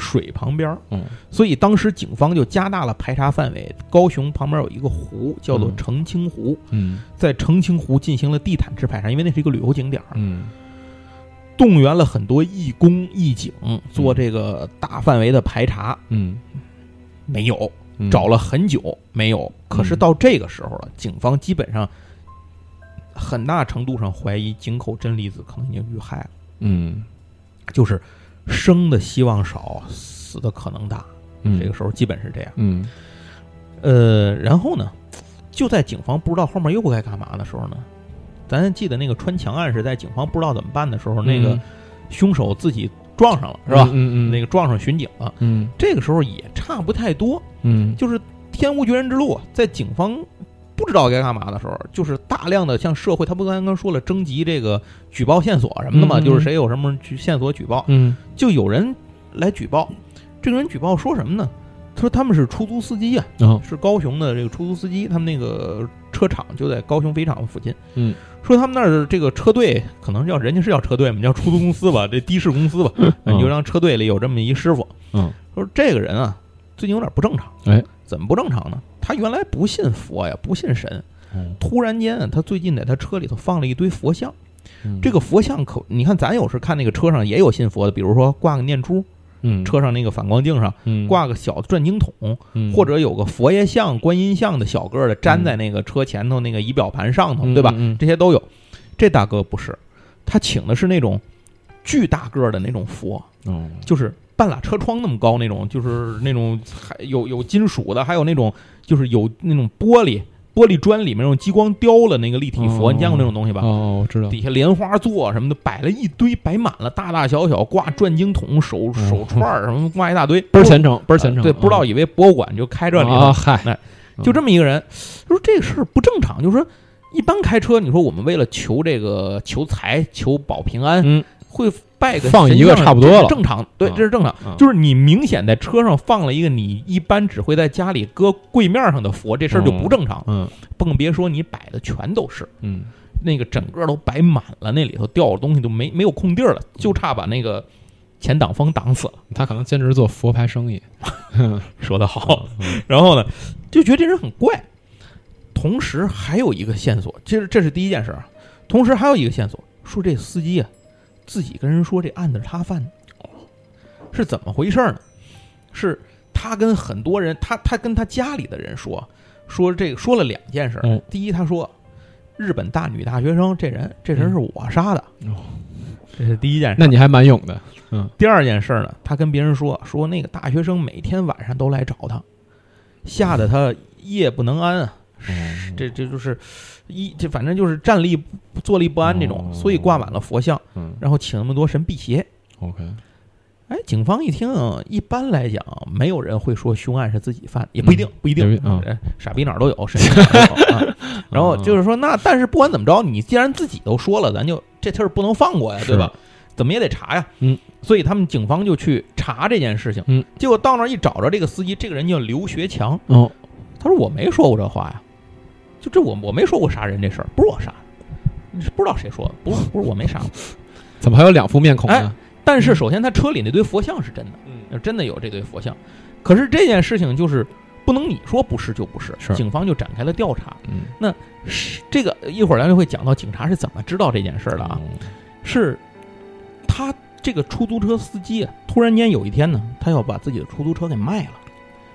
水旁边儿
嗯。
所以当时警方就加大了排查范围。高雄旁边有一个湖叫做
嗯。
澄清湖，
嗯。
在澄清湖进行了地毯式排查，因为那是一个旅游景点儿，
嗯。
动员了很多义工义警做这个大范围的排查，
嗯，
没有，
嗯。
找了很久没有。可是到这个时候了，警方基本上很大程度上怀疑井口真理子可能已经遇害了，
嗯。
就是生的希望少，死的可能大。
嗯
这个时候基本是这样。
嗯
呃，然后呢，就在警方不知道后面又该干嘛的时候呢，咱记得那个穿墙案是在警方不知道怎么办的时候，那个凶手自己撞上了，是吧？
嗯嗯
那个撞上巡警了。
嗯
这个时候也差不太多，
嗯
就是天无绝人之路，啊在警方不知道该干嘛的时候，就是大量的向社会，他不刚刚说了征集这个举报线索什么的嘛，
嗯嗯
就是谁有什么举线索举报，
嗯
就有人来举报。这个人举报说什么呢？他说他们是出租司机啊，
哦
是高雄的这个出租司机，他们那个车厂就在高雄飞厂附近。
嗯，
说他们那儿的这个车队，可能叫人家是叫车队嘛，叫出租公司吧，这的士公司吧，你就让车队里有这么一师傅。
嗯，
说这个人啊，最近有点不正常。
哎，
怎么不正常呢？他原来不信佛呀，不信神，突然间啊他最近在他车里头放了一堆佛像。
嗯。
这个佛像可，你看咱有时看那个车上也有信佛的，比如说挂个念珠，
嗯。
车上那个反光镜上
嗯。
挂个小的转经筒，
嗯。
或者有个佛爷像、观音像的小个儿的粘在那个车前头那个仪表盘上头，对吧？
嗯。
这些都有。这大哥不是，他请的是那种巨大个儿的那种佛，
哦。
就是半拉车窗那么高那种，就是那种还有有金属的，还有那种就是有那种玻璃玻璃砖里面用激光雕了那个立体佛，
哦
你见过那种东西吧？
哦，我知道，
底下莲花座什么的摆了一堆，摆满了，大大小小挂转经筒、手手串儿什么挂一大堆，
倍儿虔诚，倍儿虔诚，
对，不知道以为博物馆就开这里头
啊，嗨，
就这么一个人，就说这个事儿不正常，就是说一般开车，你说我们为了求这个求财、求保平安，
嗯
会拜个
放一个差不多了
正常，对，
啊
这是正常。
啊
就是你明显在车上放了一个你一般只会在家里搁柜面上的佛，这事儿就不正常，
嗯
更别说你摆的全都是
嗯
那个整个都摆满了，那里头掉的东西都没没有空地儿了，就差把那个前挡风挡死了。
他可能兼职做佛牌生意，
说的好，
嗯
然后呢，就觉得这人很怪。同时还有一个线索，这是这是第一件事儿啊。同时还有一个线索，说这司机啊，自己跟人说这案子是他犯的，是怎么回事呢？是他跟很多人，他他跟他家里的人说，说这个说了两件事第一，他说日本大女大学生这人，这人是我杀的。
哦
这是第一件事。
那你还蛮勇的，嗯
第二件事呢，他跟别人说说那个大学生每天晚上都来找他，吓得他夜不能安啊。这这就是一这反正就是站立坐立不安这种，
哦
所以挂满了佛像，
嗯
然后请那么多神辟邪。
，OK，
哎，警方一听，一般来讲，没有人会说凶案是自己犯，也不一定，不一定傻逼哪儿都有，神经哪儿都有啊。然后就是说，那但是不管怎么着，你既然自己都说了，咱就这事儿不能放过呀，对吧？怎么也得查呀。
嗯，
所以他们警方就去查这件事情。
嗯，
结果到那儿一找着这个司机，这个人叫刘学强，
哦，
他说我没说过这话呀，就这我我没说过杀人这事儿，不是我杀不知道谁说的，不是不是我没杀。
怎么还有两副面孔呢？
但是首先他车里那堆佛像是真的。
嗯，
真的有这堆佛像。可是这件事情就是不能你说不是就不是，
是
警方就展开了调查。
嗯
是这个一会儿咱就会讲到警察是怎么知道这件事儿的啊？是他这个出租车司机啊，突然间有一天呢，他要把自己的出租车给卖了。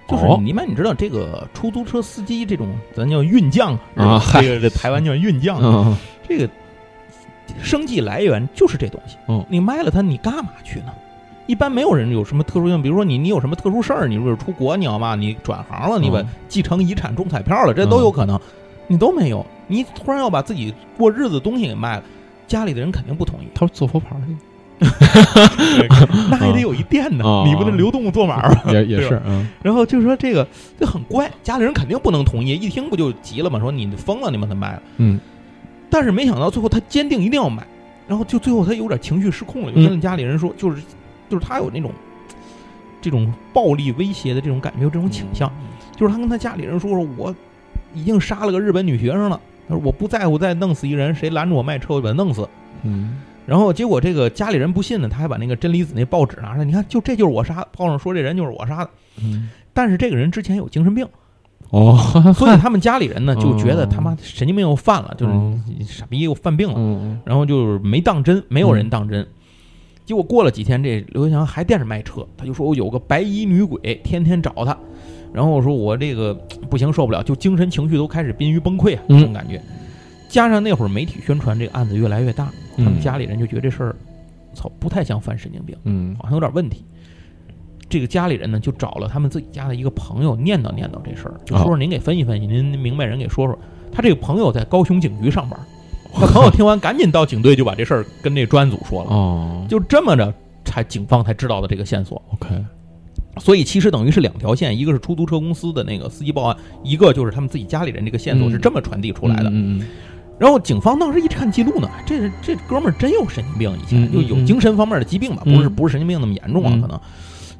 就是
哦。
你们你知道这个出租车司机这种咱叫运将
啊
这个这台湾叫运将，
嗯。
这个生计来源就是这东西。
嗯。
你卖了它，你干嘛去呢？一般没有人有什么特殊性，比如说你你有什么特殊事儿，你如果出国你要嘛，你转行了，你把
嗯。
继承遗产中彩票了，这都有可能，你都没有，你突然要把自己过日子的东西给卖了，家里的人肯定不同意，
他说做佛牌去，
那还得有一店呢，
啊
你不能流动做码吧？
也也是，嗯
然后就说这个就很怪，家里人肯定不能同意，一听不就急了嘛？说你疯了，你把它卖了。
嗯
但是没想到最后他坚定一定要买，然后就最后他有点情绪失控了，就
嗯
跟家里人说，就是就是他有那种这种暴力威胁的这种感觉，有这种倾向，就是他跟他家里人说说，我已经杀了个日本女学生了，他说我不在乎再弄死一人，谁拦着我卖车我就把他弄死。
嗯
然后结果这个家里人不信呢，他还把那个真理子那报纸拿出来，你看就这就是我杀的，报上说这人就是我杀的，
嗯，
但是这个人之前有精神病，
哦，
所以他们家里人呢 就觉得
哦。
他妈神经病又犯了，就是
哦。
傻逼又犯病了。
嗯。
然后就是没当真，没有人当真。结果过了几天，这刘学强还惦着卖车，他就说我有个白衣女鬼天天找他，然后我说我这个不行受不了，就精神情绪都开始濒于崩溃啊，
嗯
这种感觉。加上那会儿媒体宣传这个案子越来越大，他们
嗯
家里人就觉得这事儿，操，不太像犯神经病，
嗯
好像有点问题。这个家里人呢，就找了他们自己家的一个朋友念叨念叨这事儿，就说说您给分析分析，您明白人给说说。他这个朋友在高雄警局上班，他朋友听完赶紧到警队就把这事儿跟那专案组说了，
哦
就这么着才警方才知道的这个线索。
，OK，
所以其实等于是两条线，一个是出租车公司的那个司机报案，一个就是他们自己家里人这个线索
嗯
是这么传递出来的。
嗯嗯
然后警方当时一看记录呢，这这哥们儿真有神经病，以前
嗯
就有精神方面的疾病吧，
嗯。
不是不是神经病那么严重啊，
嗯。
可能。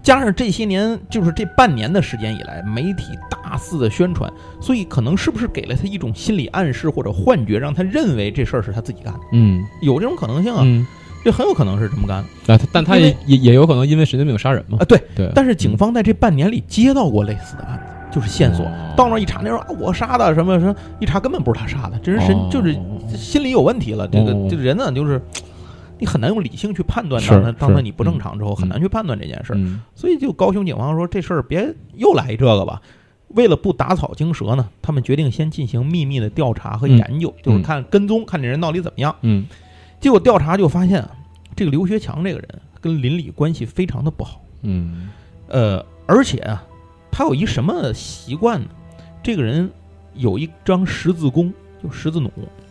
加上这些年，就是这半年的时间以来，媒体大肆的宣传，所以可能是不是给了他一种心理暗示或者幻觉，让他认为这事儿是他自己干的，
嗯。
有这种可能性啊，
嗯，
这很有可能是这么干。的
啊，但他也也也有可能因为神经病杀人嘛。
啊。，对，
对，
但是警方在这半年里接到过类似的案子，就是线索，
哦
到那儿一查，那说啊我杀的什么什么，一查根本不是他杀的，这人神
哦
就是心理有问题了。这个
哦
这个人呢，就是你很难用理性去判断，
是
当他当他你不正常之后，
嗯
很难去判断这件事儿。
嗯
所以就高雄警方说这事儿别又来一这个吧。为了不打草惊蛇呢，他们决定先进行秘密的调查和
嗯
研究，就是看跟踪，看这人到底怎么样。
嗯
结果调查就发现啊，这个刘学强这个人跟邻里关系非常的不好。
嗯
呃，而且啊，他有一什么习惯呢？这个人有一张十字弓，就十字弩。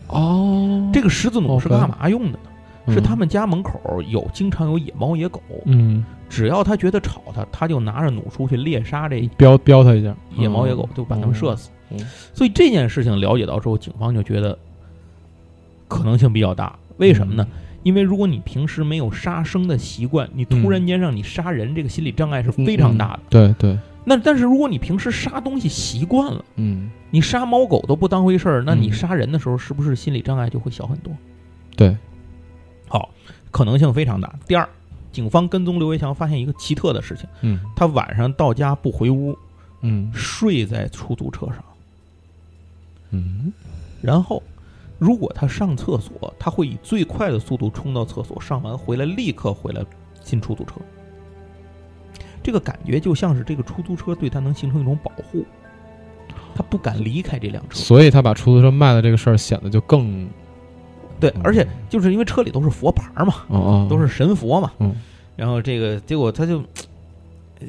哦，
这个十字弩是干嘛用的呢？是他们家门口有经常有野猫野狗，
嗯
只要他觉得吵他，他就拿着弩出去猎杀这
标标他一下，
野猫野狗，就把他们射死
嗯嗯。
所以这件事情了解到之后，警方就觉得可能性比较大。为什么呢？因为如果你平时没有杀生的习惯，你突然间让你杀人，这个心理障碍是非常大的。
对对，
那但是如果你平时杀东西习惯了，
嗯。
你杀猫狗都不当回事儿，那你
嗯。
杀人的时候是不是心理障碍就会小很多？
对，
好，可能性非常大。第二，警方跟踪刘维强发现一个奇特的事情，
嗯。
他晚上到家不回屋，
嗯。
睡在出租车上，
嗯。
然后如果他上厕所，他会以最快的速度冲到厕所，上完回来立刻回来进出租车。这个感觉就像是这个出租车对他能形成一种保护，他不敢离开这辆车。
所以他把出租车卖了这个事儿显得就更
对，而且就是因为车里都是佛牌嘛，
哦哦，
都是神佛嘛，
嗯，
然后这个结果他就，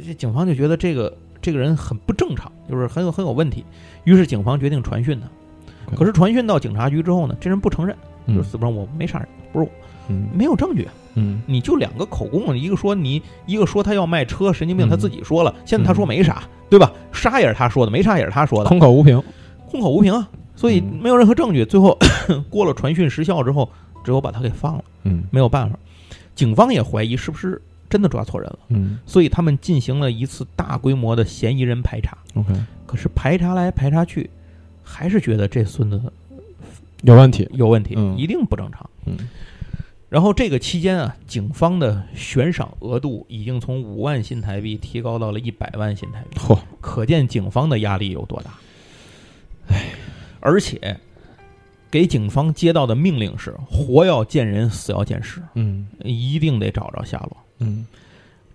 这警方就觉得这个这个人很不正常，就是很有很有问题，于是警方决定传讯他。可是传讯到警察局之后呢，这人不承认，就
嗯。
是死不承认我没杀人，不是我，
嗯
没有证据啊。
嗯
你就两个口供，一个说你，一个说他要卖车，神经病，
嗯
他自己说了，现在他说没啥，对吧？杀也是他说的，没杀也是他说的，
空口无凭，
空口无凭啊，所以
嗯
没有任何证据。最后 过了传讯时效之后，只有把他给放了，
嗯
没有办法。警方也怀疑是不是真的抓错人了，
嗯
所以他们进行了一次大规模的嫌疑人排查。
，OK，
可是排查来排查去，还是觉得这孙子
有问题，
有问题，
嗯
一定不正常。
嗯
然后这个期间啊，警方的悬赏额度已经从五万新台币提高到了一百万新台币，
嚯，
可见警方的压力有多大。唉，而且给警方接到的命令是：活要见人，死要见尸，
嗯。
一定得找着下落。
嗯。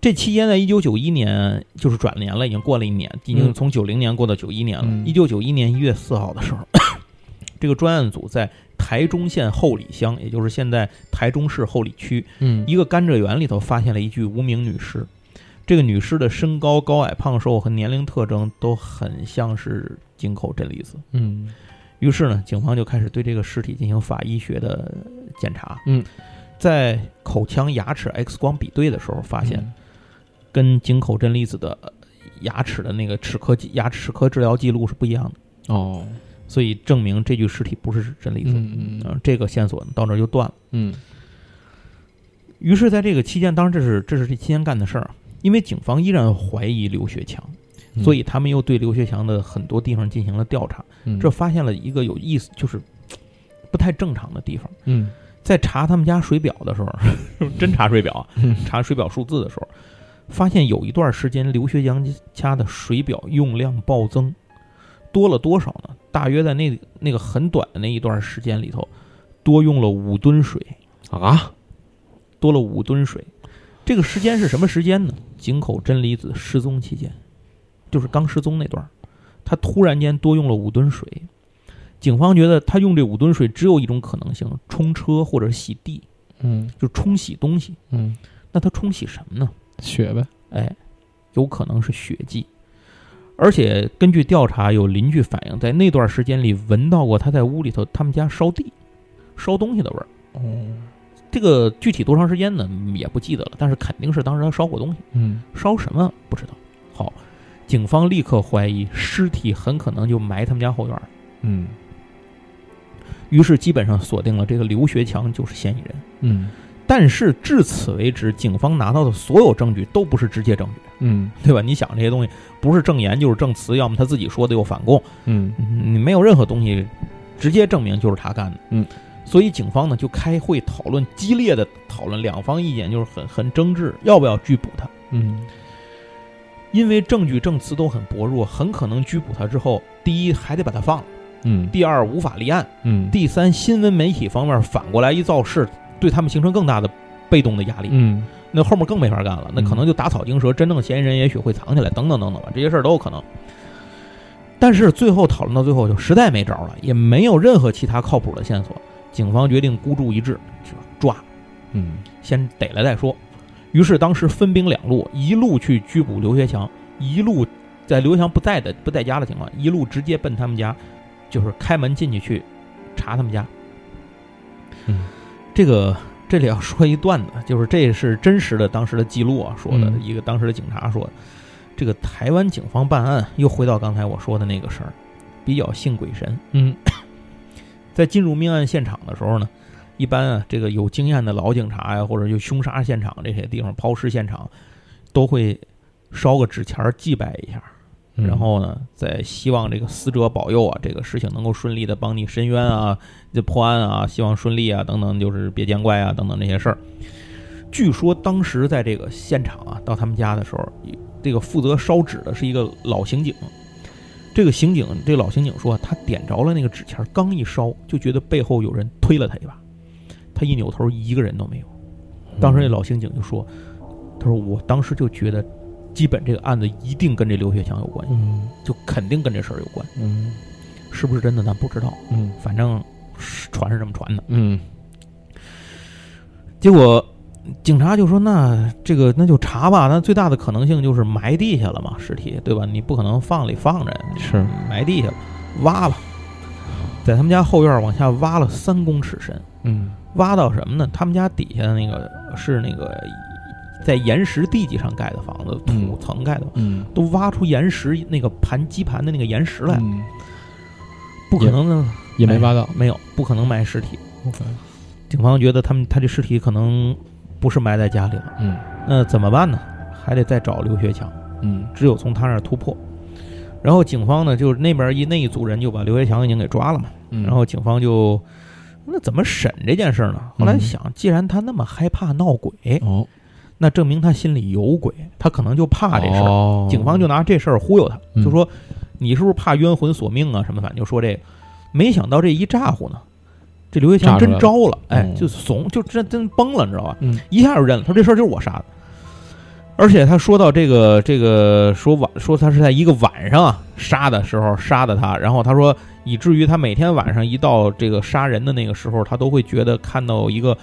这期间在一九九一年就是转年了，已经过了一年，已经
嗯
从九零年过到九一年了。
嗯。
一九九一年一月四号的时候，这个专案组在台中县后里乡，也就是现在台中市后里区
嗯
一个甘蔗园里头，发现了一具无名女尸。这个女尸的身高、高矮、胖瘦和年龄特征都很像是井口真理子。
嗯
于是呢，警方就开始对这个尸体进行法医学的检查。
嗯，
在口腔、牙齿 X 光比对的时候，发现
嗯
跟井口真理子的呃牙齿的那个齿科牙齿科治疗记录是不一样的，
哦，
所以证明这具尸体不是真理子。
嗯嗯
呃这个线索到这儿就断了。
嗯
于是，在这个期间，当然这是这是这期间干的事儿，因为警方依然怀疑刘学强，
嗯，
所以他们又对刘学强的很多地方进行了调查，
嗯
这发现了一个有意思，就是不太正常的地方。
嗯
在查他们家水表的时候，真查水表查水表数字的时候，发现有一段时间刘学强家的水表用量暴增，多了多少呢？大约在那那个很短的那一段时间里头，多用了五吨水，
啊，
多了五吨水。这个时间是什么时间呢？井口真理子失踪期间，就是刚失踪那段儿，他突然间多用了五吨水。警方觉得他用这五吨水只有一种可能性：冲车或者洗地，
嗯
就冲洗东西。
嗯，
那他冲洗什么呢？
血呗，
哎，有可能是血迹。而且根据调查，有邻居反映，在那段时间里闻到过他在屋里头他们家烧地、烧东西的味儿。
哦，
这个具体多长时间呢？也不记得了，但是肯定是当时他烧过东西。
嗯
烧什么不知道。好，警方立刻怀疑尸体很可能就埋他们家后院儿，
嗯
于是基本上锁定了这个刘学强就是嫌疑人。
嗯
但是至此为止，警方拿到的所有证据都不是直接证据，
嗯
对吧？你想这些东西不是证言就是证词，要么他自己说的又反供，
嗯
你没有任何东西直接证明就是他干的。
嗯，
所以警方呢就开会讨论，激烈的讨论，两方意见就是很很争执，要不要拘捕他？
嗯
因为证据证词都很薄弱，很可能拘捕他之后，第一还得把他放了，
嗯
第二无法立案，
嗯
第三新闻媒体方面反过来一造势，对他们形成更大的被动的压力，
嗯
那后面更没法干了，那可能就打草惊蛇，真正的嫌疑人也许会藏起来，等等等等吧，这些事儿都有可能。但是最后讨论到最后，就实在没招了，也没有任何其他靠谱的线索，警方决定孤注一掷，是吧？抓，
嗯
先逮来再说。于是当时分兵两路，一路去拘捕刘学强，一路在刘学强不在的不在家的情况，一路直接奔他们家，就是开门进去去查他们家。
嗯，
这个这里要说一段子，就是这是真实的当时的记录啊，说的
嗯。
一个当时的警察说的，这个台湾警方办案又回到刚才我说的那个事儿，比较信鬼神。
嗯。
在进入命案现场的时候呢，一般啊，这个有经验的老警察呀，或者就凶杀现场这些地方、抛尸现场，都会烧个纸钱儿祭拜一下，
嗯
然后呢，再希望这个死者保佑啊，这个事情能够顺利的帮你伸冤啊，这破案啊，希望顺利啊，等等，就是别见怪啊，等等这些事儿。据说当时在这个现场啊，到他们家的时候，这个负责烧纸的是一个老刑警。这个刑警，这个老刑警说，他点着了那个纸钱，刚一烧，就觉得背后有人推了他一把，他一扭头，一个人都没有。当时那老刑警就说：“他说我当时就觉得，基本这个案子一定跟这刘学强有关系，
嗯。
就肯定跟这事儿有关，
嗯。
是不是真的咱不知道，
嗯。
反正是传是这么传的。
嗯。
结果警察就说：“那这个那就查吧，那最大的可能性就是埋地下了嘛，尸体对吧？你不可能放里放着，
是。
埋地下了，挖吧，在他们家后院往下挖了三公尺深，
嗯。
挖到什么呢？他们家底下的那个是那个在岩石地基上盖的房子，土
嗯
层盖的，
嗯
都挖出岩石那个盘基盘的那个岩石来，
嗯，
不可能呢，
也没挖到。
没有，不可能埋尸体。警方觉得他们他这尸体可能不是埋在家里了，
嗯
那怎么办呢？还得再找刘学强，
嗯
只有从他那儿突破。然后警方呢，就是那边一那一组人就把刘学强已经给抓了嘛，
嗯，
然后警方就那怎么审这件事呢？后来
嗯
想，既然他那么害怕闹鬼，
哦，
那证明他心里有鬼，他可能就怕这事儿。
哦
警方就拿这事儿忽悠他，
嗯
就说你是不是怕冤魂索命啊什么？反正就说这个。没想到这一咋呼呢，这刘学强真招了，哎
哦，
就怂，就真真崩了，你知道吧？
嗯
一下就认了，他说这事儿就是我杀的。而且他说到这个这个说晚说他是在一个晚上啊杀的时候杀的他，然后他说以至于他每天晚上一到这个杀人的那个时候，他都会觉得看到一个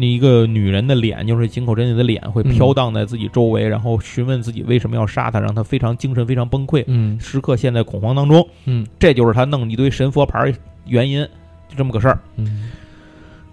那一个女人的脸，就是井口真理的脸会飘荡在自己周围，然后询问自己为什么要杀他，让他非常精神非常崩溃，
嗯
时刻陷在恐慌当中。
嗯
这就是他弄一堆神佛牌儿原因，就这么个事儿。
嗯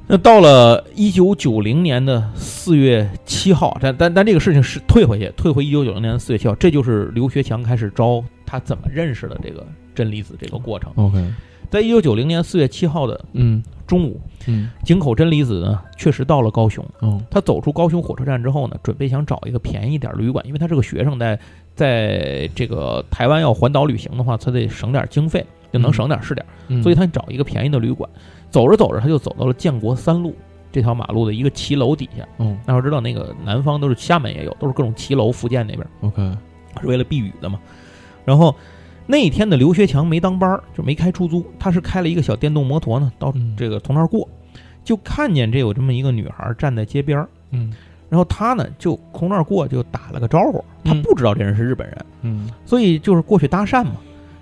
那到了一九九零年的四月七号，但但但这个事情是退回去，退回一九九零年的四月七号，这就是刘学强开始招他怎么认识的这个真理子这个过程。
OK，
在一九九零年四月七号的
嗯
中午，
嗯
井口真理子呢确实到了高雄。
哦
他走出高雄火车站之后呢，准备想找一个便宜点儿旅馆，因为他是个学生在，在这个台湾要环岛旅行的话，他得省点儿经费，就能省点儿是点所以他找一个便宜的旅馆。走着走着，他就走到了建国三路这条马路的一个骑楼底下。
嗯
那会儿知道那个南方都是厦门也有，都是各种骑楼，福建那边
OK
是为了避雨的嘛。然后那一天的刘学强没当班儿，就没开出租，他是开了一个小电动摩托呢，到
嗯。
这个从那儿过，就看见这有这么一个女孩站在街边儿，
嗯。
然后他呢就从那儿过就打了个招呼，他
嗯
不知道这人是日本人，
嗯。
所以就是过去搭讪嘛。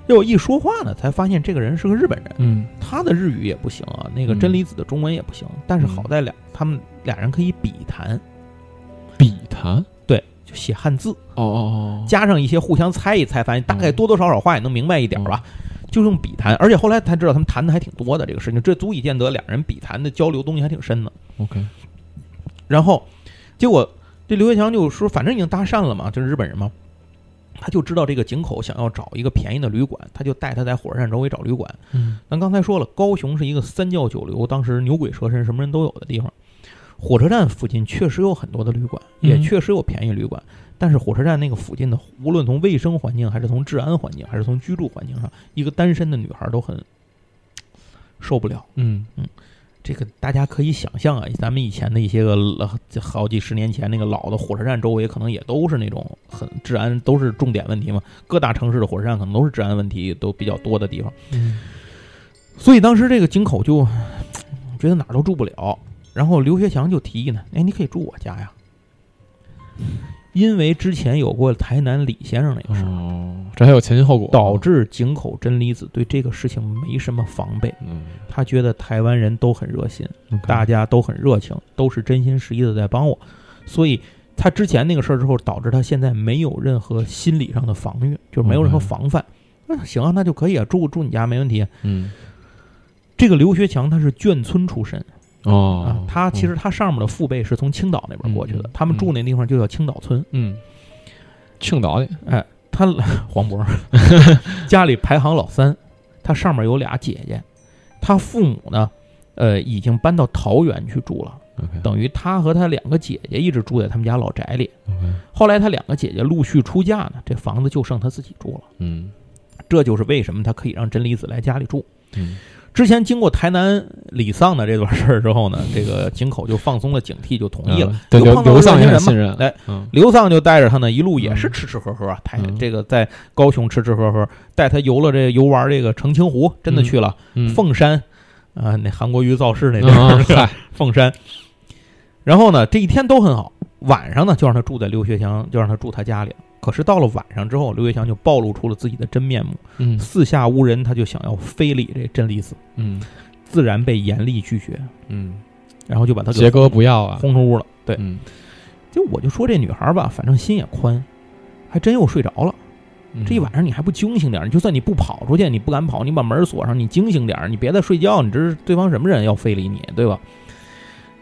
结果一说话呢，才发现这个人是个日本人。
嗯。
他的日语也不行啊，那个
嗯。
真理子的中文也不行，但是好在俩他们俩人可以比谈，
比谈？
对，就写汉字，
哦哦哦
加上一些互相猜一猜，反正大概
嗯
多多少少话也能明白一点吧，就用笔谈，而且后来才知道他们谈的还挺多的这个事情，这足以见得两人笔谈的交流东西还挺深的。
OK
然后结果这刘学强就说，反正已经搭讪了嘛，就是日本人嘛。他就知道这个井口想要找一个便宜的旅馆，他就带他在火车站周围找旅馆。
嗯
咱刚才说了，高雄是一个三教九流，当时牛鬼蛇神什么人都有的地方。火车站附近确实有很多的旅馆，
嗯
也确实有便宜旅馆，但是火车站那个附近的，无论从卫生环境，还是从治安环境，还是从居住环境上，一个单身的女孩都很受不了。
嗯
这个大家可以想象啊，咱们以前的一些个老好几十年前那个老的火车站周围，可能也都是那种很治安都是重点问题嘛。各大城市的火车站可能都是治安问题都比较多的地方。
嗯
所以当时这个井口就 觉得哪儿都住不了，然后刘学强就提议呢，哎，你可以住我家呀，因为之前有过台南李先生那个事儿，
哦，这还有前因后果，
导致井口真理子对这个事情没什么防备，
嗯。
他觉得台湾人都很热心大家都很热情，都是真心实意的在帮我，所以。他之前那个事儿之后，导致他现在没有任何心理上的防御，就是没有任何防范。那、行啊，那就可以啊，住住你家没问题。
嗯。
这个刘学强他是眷村出身，
哦
啊，他其实他上面的父辈是从青岛那边过去的，他们住那地方就叫青岛村。
嗯青岛的
他 黄渤 家里排行老三，他上面有俩姐姐，他父母呢，呃，已经搬到桃园去住了等于他和他两个姐姐一直住在他们家老宅里。后来他两个姐姐陆续出嫁呢，这房子就剩他自己住了。
嗯
这就是为什么他可以让真理子来家里住。
嗯
之前经过台南李丧的这段事儿之后呢，这个井口就放松了警惕，就同意了。
嗯对刘刘丧也很信任，
哎，
嗯
刘丧就带着他呢，一路也是
嗯
吃吃喝喝啊，台
嗯
这个在高雄吃吃喝喝，带他游了这游玩这个澄清湖，真的去了
嗯
凤山啊，那韩国瑜造势那地
啊
儿
嗨
凤山。然后呢，这一天都很好，晚上呢就让他住在刘学强，就让他住他家里了。可是到了晚上之后，刘学强就暴露出了自己的真面目，
嗯
四下无人，他就想要非礼这真理子，
嗯
自然被严厉拒绝。
嗯
然后就把他给
杰哥不要啊，
轰出屋了。对，
嗯，
就我就说这女孩吧，反正心也宽，还真又睡着了。
嗯
这一晚上你还不惊醒点儿？就算你不跑出去，你不敢跑，你把门锁上，你惊醒点儿，你别再睡觉，你这是对方什么人要非礼你，对吧？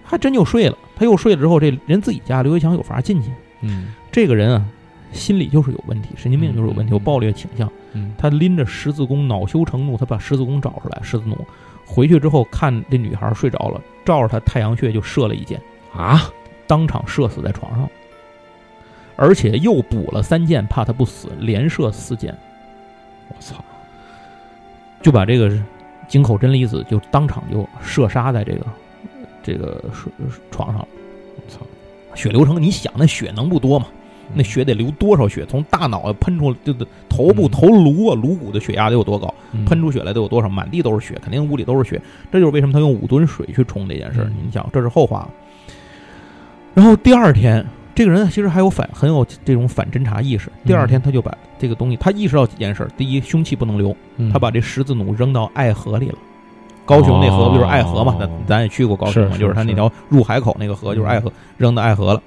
还真就睡了。他又睡了之后，这人自己家刘学强有法进去。
嗯
这个人啊，心理就是有问题，神经病就是有问题，
嗯
有暴力倾向。
嗯。
他拎着十字弓，恼羞成怒，他把十字弓找出来，十字弩回去之后，看这女孩睡着了，照着她太阳穴就射了一箭，
啊，
当场射死在床上，而且又补了三箭，怕她不死，连射四箭，
我操，
就把这个井口真理子就当场就射杀在这个这个睡床上了。
我操，
血流成，你想那血能不多吗？那血得流多少血？从大脑喷出，这个头部
嗯
头颅啊，颅骨的血压得有多高？
嗯
喷出血来得有多少？满地都是血，肯定屋里都是血。这就是为什么他用五吨水去冲这件事儿。
嗯
你想，这是后话。然后第二天，这个人其实还有反很有这种反侦查意识。第二天他就把这个东西，他意识到几件事：第一，凶器不能留，
嗯
他把这十字弩扔到爱河里了。高雄那河不就是爱河嘛？咱咱也去过高雄嘛，就是他那条入海口那个河，就是爱河，扔到爱河了。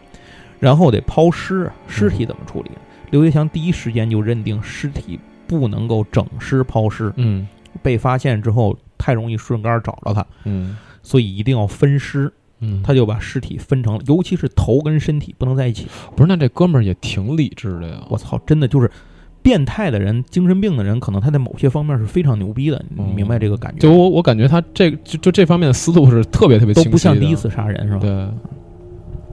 然后得抛尸啊，尸体怎么处理？刘学强第一时间就认定尸体不能够整尸抛尸，
嗯
被发现之后太容易顺杆找着他，
嗯
所以一定要分尸。
嗯，
他就把尸体分成了，尤其是头跟身体不能在一起。
不是那这哥们儿也挺理智的呀，
我操，真的就是变态的人、精神病的人，可能他在某些方面是非常牛逼的，你
嗯
明白这个感觉？
就我我感觉他这就就这方面的思路是特别特别
都
清晰的
不像第一次杀人是吧？
对，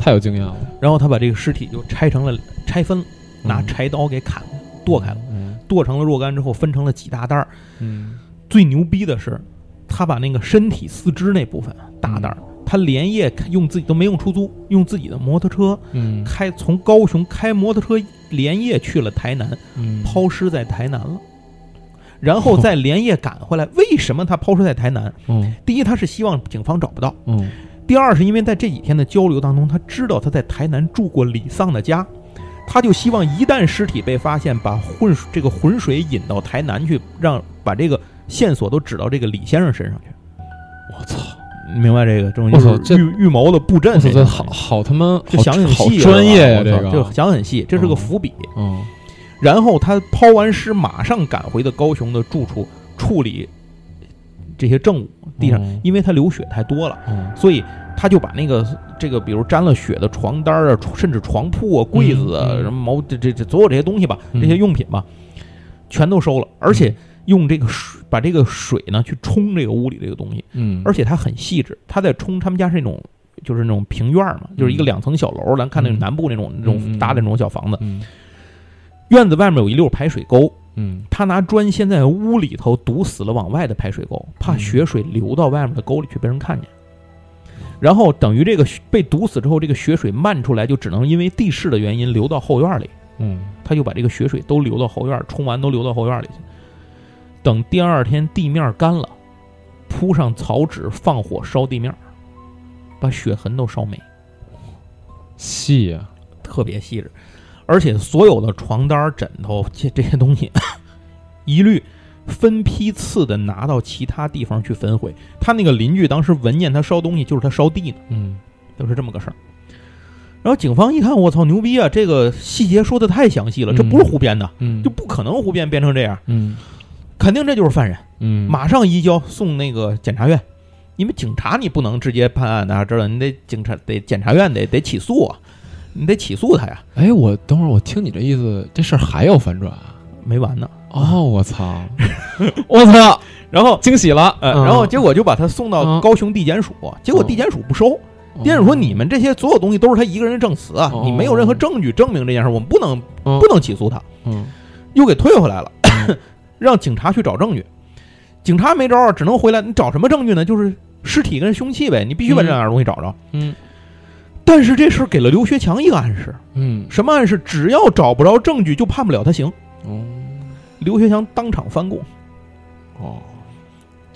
太有经验了，
然后他把这个尸体就拆成了拆分，拿
嗯
柴刀给砍剁开了，
嗯。
剁成了若干之后分成了几大袋儿。
嗯。
最牛逼的是，他把那个身体四肢那部分大袋儿，他连夜用自己都没用出租，用自己的摩托车
嗯。
开从高雄开摩托车连夜去了台南，
嗯。
抛尸在台南了。然后再连夜赶回来，为什么他抛尸在台南？
嗯
第一，他是希望警方找不到；
嗯
第二，是因为在这几天的交流当中，他知道他在台南住过李丧的家，他就希望一旦尸体被发现，把混这个浑水引到台南去，让把这个线索都指到这个李先生身上去。
我操，
明白这个？这种
我操这
就是预预谋的布阵
我操，
这种，
这好好他妈
就想很细，
专业呀，这个
就想很细，这是个
嗯
伏笔。
嗯
然后他抛完尸，马上赶回的高雄的住处处理这些证物，地上，
嗯。
因为他流血太多了。
嗯。
所以他就把那个这个，比如沾了血的床单啊，甚至床铺啊、柜子啊、什么毛这这这所有这些东西吧，
嗯。
这些用品吧，全都收了，而且用这个水把这个水呢去冲这个屋里这个东西，
嗯，
而且他很细致，他在冲他们家是那种就是那种平院嘛，就是一个两层小楼，咱看那南部那种那
嗯
种
嗯。
搭的那种小房子，
嗯。
院子外面有一溜排水沟，
嗯
他拿砖先在屋里头堵死了往外的排水沟，怕
嗯
血水流到外面的沟里去被人看见。然后等于这个被堵死之后，这个血水漫出来，就只能因为地势的原因流到后院里。
嗯
他就把这个血水都流到后院，冲完都流到后院里去。等第二天地面干了，铺上草纸，放火烧地面，把血痕都烧没，
细呀，
特别细致。而且所有的床单、枕头这这些东西，一律分批次的拿到其他地方去焚毁。他那个邻居当时闻见他烧东西，就是他烧地呢，
嗯
就是这么个事儿。然后警方一看，我操，牛逼啊！这个细节说的太详细了，这不是胡编的，
嗯
就不可能胡编编成这样，
嗯
肯定这就是犯人，
嗯
马上移交送那个检察院。因为警察你不能直接判案，大家知道，你得警察得检察院得得起诉啊，你得起诉他呀，
哎，我等会儿我听你这意思，这事儿还要反转啊
没完呢。
哦，我操，我操，
然后
惊喜了，
呃，
嗯
然后结果就把他送到
嗯
高雄地检署，结果地检署不收，地检署说你们这些所有东西都是他一个人的证词啊，
哦
你没有任何证据证明这件事，我们不能
嗯
不能起诉他，
嗯
又给退回来了，让警察去找证据，警察没招儿，只能回来，你找什么证据呢？就是尸体跟凶器呗，你必须把这两样东西找着。
嗯
但是这事儿给了刘学强一个暗示，
嗯。
什么暗示？只要找不着证据，就判不了他刑。
哦。
刘学强当场翻供，
哦。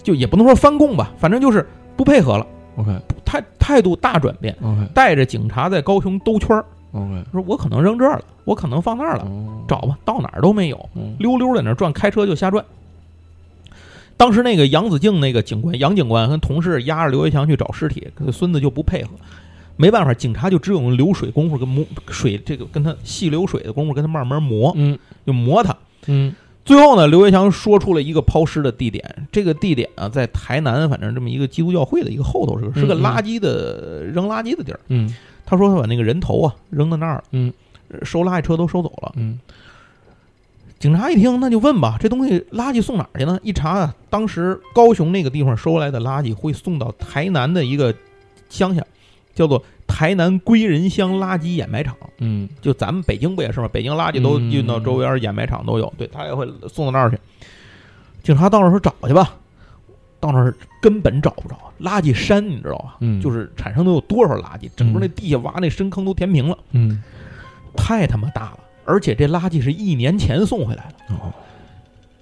就也不能说翻供吧，反正就是不配合了
，，OK。
态态度大转变。
OK
带着警察在高雄兜圈儿
，OK，
说我可能扔这儿了，我可能放那儿了，
哦。
找吧，到哪儿都没有，
嗯
溜溜在那儿转，开车就瞎转。当时那个杨子敬那个警官杨警官跟同事押着刘学强去找尸体，孙子就不配合，没办法，警察就只有用流水功夫跟磨水这个跟他细流水的功夫跟他慢慢磨，
嗯
就磨他。
嗯
最后呢，刘学强说出了一个抛尸的地点，这个地点啊，在台南，反正这么一个基督教会的一个后头是是个垃圾的扔垃圾的地儿。
嗯
他说他把那个人头啊扔到那儿了，
嗯
呃，收垃圾车都收走了。
嗯
警察一听，那就问吧，这东西垃圾送哪儿去呢？一查啊，当时高雄那个地方收来的垃圾会送到台南的一个乡下，叫做台南归仁乡垃圾掩埋场。
嗯
就咱们北京不也是吗？北京垃圾都
嗯
运到周边掩埋场都有，对他也会送到那儿去。警察到那儿说找去吧，到那儿根本找不着垃圾山，你知道吧？
嗯
就是产生的有多少垃圾，整个那地下挖那深坑都填平了，
嗯
太他妈大了。而且这垃圾是一年前送回来的。
哦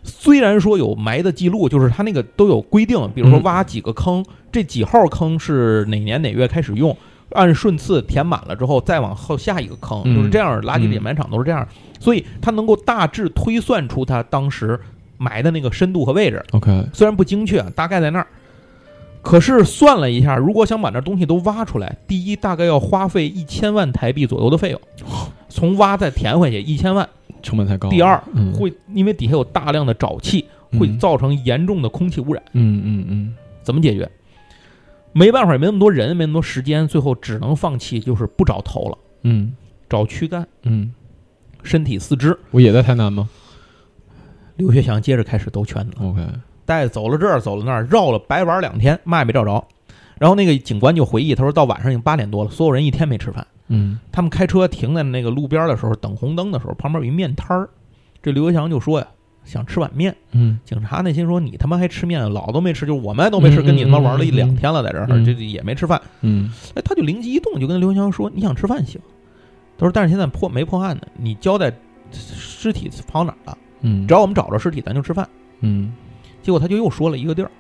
虽然说有埋的记录，就是他那个都有规定，比如说
嗯
挖几个坑，这几号坑是哪年哪月开始用，按顺次填满了之后再往后下一个坑，
嗯
就是这样。垃圾掩埋场都是这样，所以它能够大致推算出它当时埋的那个深度和位置
，，OK，
虽然不精确，大概在那儿。可是算了一下，如果想把那东西都挖出来，第一大概要花费一千万台币左右的费用，从挖再填回去一千万。
成本太高。
第二
嗯
会因为底下有大量的沼气，会
嗯
造成严重的空气污染。
嗯嗯嗯
怎么解决？没办法，也没那么多人，没那么多时间，最后只能放弃，就是不找头了，
嗯
找躯干、
嗯，
身体、四肢。
我也在台南吗
刘学祥接着开始兜圈子
，？OK，
带着走了这儿，走了那儿，绕了白玩两天，嘛也没找着。然后那个警官就回忆，他说到晚上已经八点多了，所有人一天没吃饭。
嗯
他们开车停在那个路边的时候，等红灯的时候，旁边有一面摊儿。这刘国强就说呀，想吃碗面。
嗯
警察那心说：“你他妈还吃面？老都没吃，就是我们都没吃，
嗯
跟你他妈玩了一两天了，在这儿
嗯
这也没吃饭。
嗯
哎，他就灵机一动，就跟刘强说：“你想吃饭行。”他说：“但是现在破没破案呢，你交代尸体跑哪儿了？
嗯，
只要我们找着尸体，咱就吃饭。
嗯”
结果他就又说了一个地儿。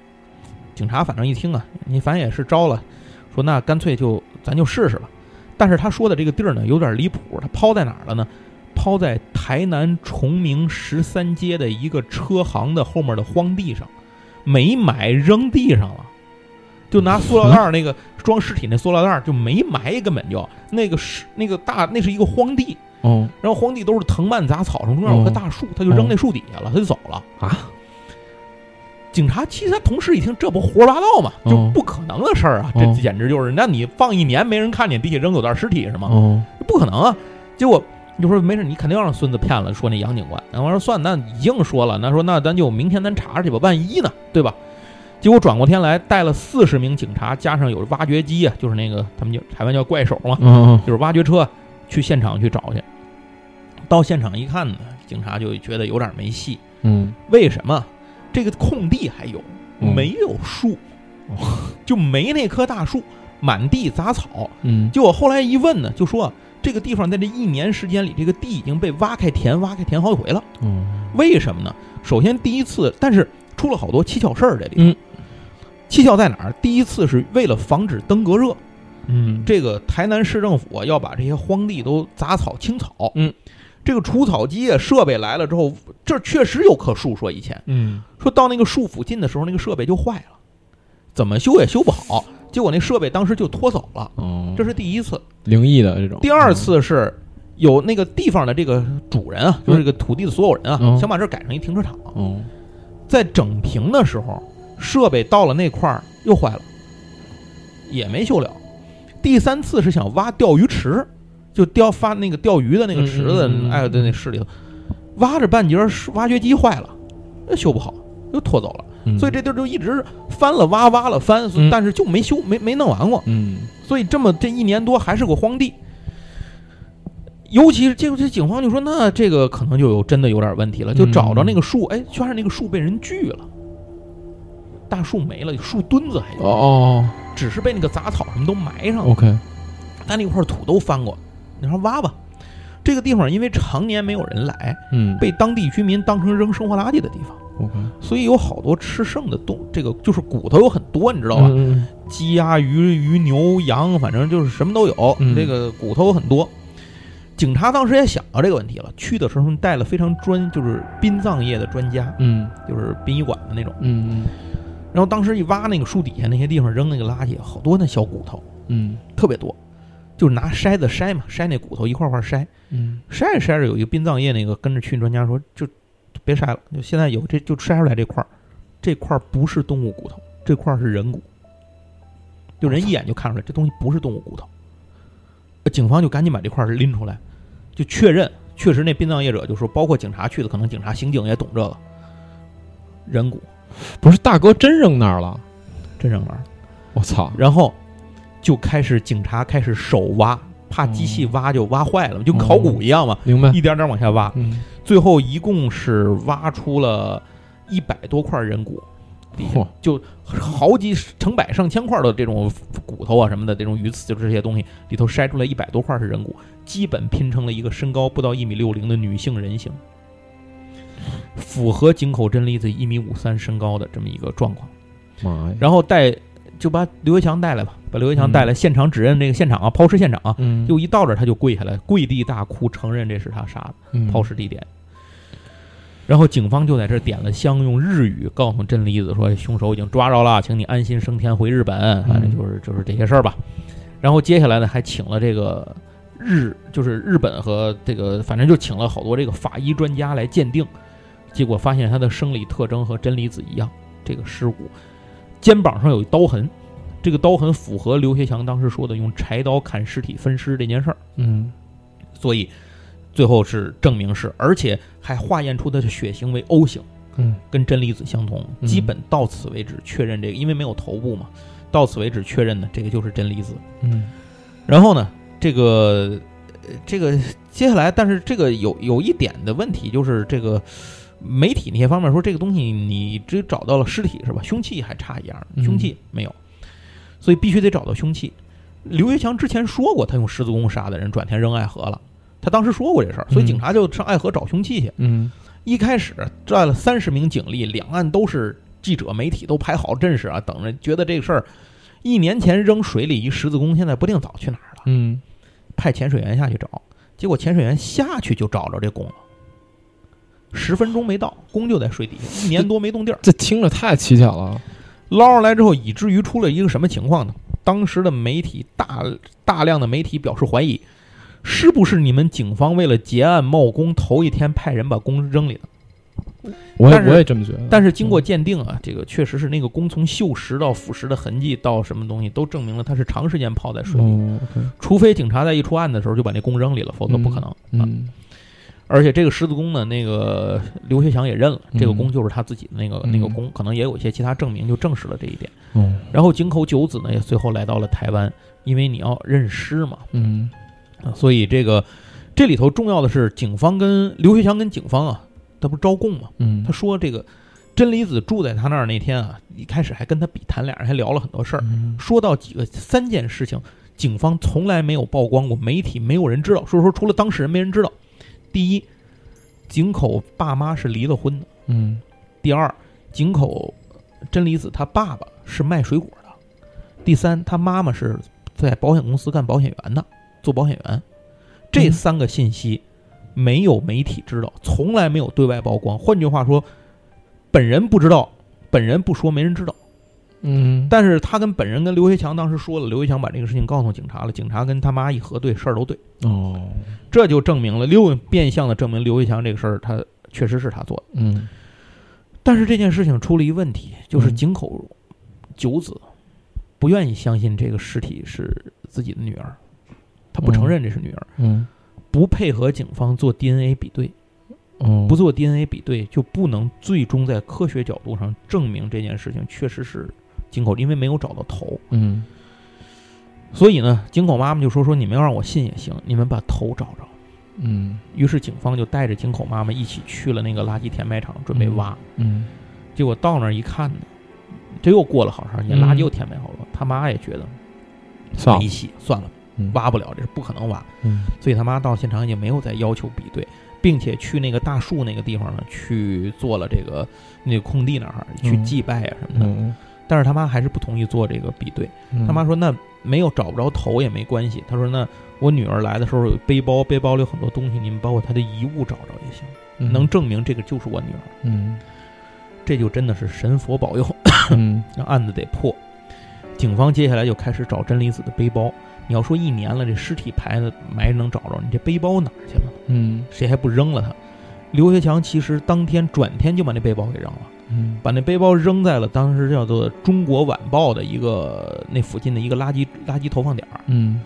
警察反正一听啊，你反正也是招了，说那干脆就咱就试试吧。但是他说的这个地儿呢，有点离谱，他抛在哪儿了呢？抛在台南崇明十三街的一个车行的后面的荒地上，没埋扔地上了，就拿塑料袋儿那个装尸体那塑料袋儿就没埋，根本就那个是那个大那是一个荒地，
哦。
然后荒地都是藤蔓杂草，中间有棵大树，他就扔那树底下了，他就走了。
啊，
警察其实他同事一听，这不胡说八道吗？
哦
就不可能的事儿啊！
哦
这简直就是，那你放一年没人看见，地下扔有袋尸体是吗？
哦
不可能啊！结果就说没事，你肯定让孙子骗了。说那杨警官，然后我说算，那已经说了，那说那咱就明天咱查查去吧，万一呢，对吧？结果转过天来，带了四十名警察，加上有挖掘机啊，就是那个他们就台湾叫怪手嘛，
嗯
就是挖掘车去现场去找去。到现场一看呢，警察就觉得有点没戏。
嗯
为什么？这个空地还有
嗯
没有树？就没那棵大树，满地杂草。
嗯
结果后来一问呢，就说这个地方在这一年时间里，这个地已经被挖开填，挖开填好几回了。
嗯
为什么呢？首先第一次，但是出了好多蹊跷事儿，这里头。
嗯
蹊跷在哪儿？第一次是为了防止登革热，
嗯
这个台南市政府啊要把这些荒地都杂草清草。
嗯，
这个除草机啊设备来了之后，这儿确实有棵树，说以前
嗯
说到那个树附近的时候，那个设备就坏了，怎么修也修不好。结果那设备当时就拖走了，
哦，
这是第一次。
灵异的这种。
第二次是有那个地方的这个主人啊，就是这个土地的所有人啊，
嗯
想把这儿改成一停车场，
哦
在整平的时候，设备到了那块儿又坏了，也没修了。第三次是想挖钓鱼池，就钓发那个钓鱼的那个池子，
嗯嗯嗯嗯
哎，在那市里头，挖着半截儿，挖掘机坏了，那修不好，又拖走了。
嗯。
所以这地儿就一直翻了挖，挖了翻，
嗯。
但是就没修，没没弄完过。
嗯。
所以这么这一年多还是个荒地。尤其是这个这警方就说，那这个可能就有真的有点问题了，就找着那个树，哎，居然那个树被人锯了，大树没了，树墩子还有，
哦
只是被那个杂草什么都埋上了
，，OK，
但那块土都翻过，你说挖吧。这个地方因为常年没有人来，
嗯
被当地居民当成扔生活垃圾的地方
，，OK，
所以有好多吃剩的动，这个就是骨头有很多，你知道吧？
嗯
鸡鸭鱼鱼牛羊，反正就是什么都有，
嗯
这个骨头有很多。警察当时也想到这个问题了，去的时候带了非常专，就是殡葬业的专家，
嗯
就是殡仪馆的那种。
嗯
然后当时一挖那个树底下那些地方扔那个垃圾，好多那小骨头，
嗯
特别多，就是拿筛子筛嘛，筛那骨头一块块筛，
嗯。
筛着筛着，有一个殡葬业那个跟着去专家说，就别筛了，就现在有这就筛出来这块儿，这块儿不是动物骨头，这块儿是人骨，就人一眼就看出来这东西不是动物骨头。呃警方就赶紧把这块儿拎出来，就确认，确实那殡葬业者就说，包括警察去的，可能警察刑警也懂这个，人骨。
不是大哥真扔那儿了，
真扔那儿了，
我操！
然后就开始警察开始手挖，怕机器挖就挖坏了嘛，就跟考古一样嘛，
明白？
一点点往下挖，
嗯，
最后一共是挖出了一百多块人骨，底下
嚯
就好几成百上千块的这种骨头啊什么的，这种鱼刺，就这些东西里头筛出来一百多块是人骨，基本拼成了一个身高不到一米六零的女性人形，符合井口真理子一米五三身高的这么一个状况。
妈呀！
然后带就把刘学强带来吧，把刘学强带来，现场指认这个现场啊，抛尸现场啊，
嗯，
就一到这儿他就跪下来，跪地大哭，承认这是他杀的。
嗯
抛尸地点。然后警方就在这儿点了香，用日语告诉真理子说，凶手已经抓着了，请你安心升天回日本。反正就是就是这些事儿吧。然后接下来呢，还请了这个日，就是日本和这个，反正就请了好多这个法医专家来鉴定，结果发现他的生理特征和真理子一样，这个尸骨肩膀上有一刀痕，这个刀痕符合刘学强当时说的用柴刀砍尸体分尸这件事儿。
嗯
所以最后是证明是，而且还化验出他的血型为 O 型，
嗯
跟真离子相同。
嗯
基本到此为止确认这个，因为没有头部嘛，到此为止确认的这个就是真离子。
嗯
然后呢，这个呃这个接下来，但是这个有有一点的问题就是这个。媒体那些方面说这个东西你只找到了尸体是吧？凶器还差一样，
嗯
凶器没有，所以必须得找到凶器。刘学强之前说过，他用十字弓杀的人，转天扔爱河了。他当时说过这事儿，所以
嗯
警察就上爱河找凶器去。
嗯
一开始带了三十名警力，两岸都是记者、媒体都排好阵势啊，等着，觉得这个事儿一年前扔水里一十字弓，现在不定早去哪儿了。
嗯
派潜水员下去找，结果潜水员下去就找着这弓了，十分钟没到，弓就在水底下，一年多没动地儿。
这听着太蹊跷了。
捞上来之后，以至于出了一个什么情况呢？当时的媒体大大量的媒体表示怀疑，是不是你们警方为了结案冒功，头一天派人把弓扔里了？
我也我也这么觉得。
但是经过鉴定啊，这个确实是那个弓从锈蚀到腐蚀的痕迹到什么东西，都证明了它是长时间泡在水里。除非警察在一出案的时候就把那弓扔里了，否则不可能。啊
嗯
而且这个狮子宫呢，那个刘学强也认了，
嗯
这个宫就是他自己的那个、
嗯
那个宫，可能也有一些其他证明，就证实了这一点。
嗯
然后井口九子呢，也随后来到了台湾，因为你要认尸嘛，
嗯
啊所以这个这里头重要的是，警方跟刘学强跟警方啊，他不是招供嘛？
嗯，
他说这个真理子住在他那儿那天啊，一开始还跟他比谈，俩人还聊了很多事儿，
嗯
说到几个三件事情，警方从来没有曝光过，媒体没有人知道，所以说除了当事人没人知道。第一，井口爸妈是离了婚的；
嗯
第二，井口真理子他爸爸是卖水果的；第三，他妈妈是在保险公司干保险员的，做保险员。这
嗯
三个信息没有媒体知道，从来没有对外曝光。换句话说，本人不知道，本人不说，没人知道。
嗯，
但是他跟本人跟刘学强当时说了，刘学强把这个事情告诉警察了，警察跟他妈一核对，事儿都对，
哦，
这就证明了刘变相的证明刘学强这个事儿他确实是他做的。
嗯。
但是这件事情出了一问题，就是
嗯。
井口九子不愿意相信这个尸体是自己的女儿，他不承认这是女儿，
嗯。
不配合警方做 DNA 比对，
哦，
不做 DNA 比对就不能最终在科学角度上证明这件事情确实是井口，因为没有找到头。
嗯
所以呢，井口妈妈就说：“说你们要让我信也行，你们把头找着。
嗯”
于是警方就带着井口妈妈一起去了那个垃圾填埋场，准备挖。
嗯
结果到那儿一看呢，这又过了好长时间，
嗯
垃圾又填埋好了。他妈也觉得
算了
没戏，算了，
嗯
挖不了，这是不可能挖。
嗯
所以他妈到现场也没有再要求比对，并且去那个大树那个地方呢，去做了这个那个空地那儿去
嗯
祭拜啊什么的。
嗯
但是他妈还是不同意做这个比对。
嗯
他妈说：“那没有找不着头也没关系。”他说：“那我女儿来的时候有背包，背包里有很多东西，你们包括她的遗物找着也行，
嗯
能证明这个就是我女儿。
嗯
这就真的是神佛保佑，
嗯
让案子得破。警方接下来就开始找真理子的背包。你要说一年了，这尸体牌子埋能找着，你这背包哪儿去了？
嗯
谁还不扔了它？刘学强其实当天转天就把那背包给扔了。
嗯。
把那背包扔在了当时叫做《中国晚报》的一个那附近的一个垃圾垃圾投放点儿，
嗯。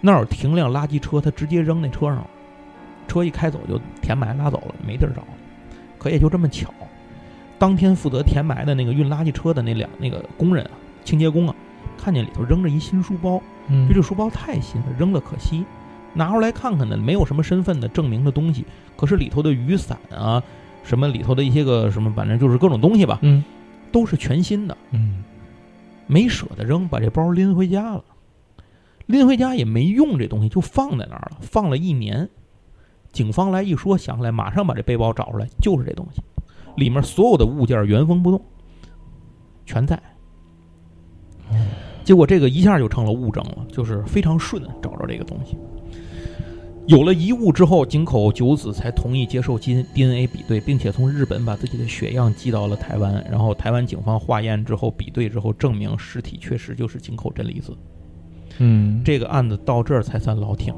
那儿停辆垃圾车，他直接扔那车上了，车一开走就填埋拉走了，没地儿找。可也就这么巧，当天负责填埋的那个运垃圾车的那两那个工人啊，清洁工啊，看见里头扔着一新书包，
嗯。
这这书包太新了，扔了可惜，拿出来看看呢，没有什么身份的证明的东西，可是里头的雨伞啊，什么里头的一些个什么，反正就是各种东西吧，
嗯
都是全新的，
嗯
没舍得扔，把这包拎回家了。拎回家也没用这东西，就放在那儿了，放了一年。警方来一说，想起来马上把这背包找出来，就是这东西，里面所有的物件原封不动，全在。结果这个一下就成了物证了，就是非常顺找着这个东西。有了遗物之后，井口九子才同意接受基 DNA 比对，并且从日本把自己的血样寄到了台湾。然后台湾警方化验之后比对之后，证明尸体确实就是井口真理子。
嗯
这个案子到这儿才算老挺。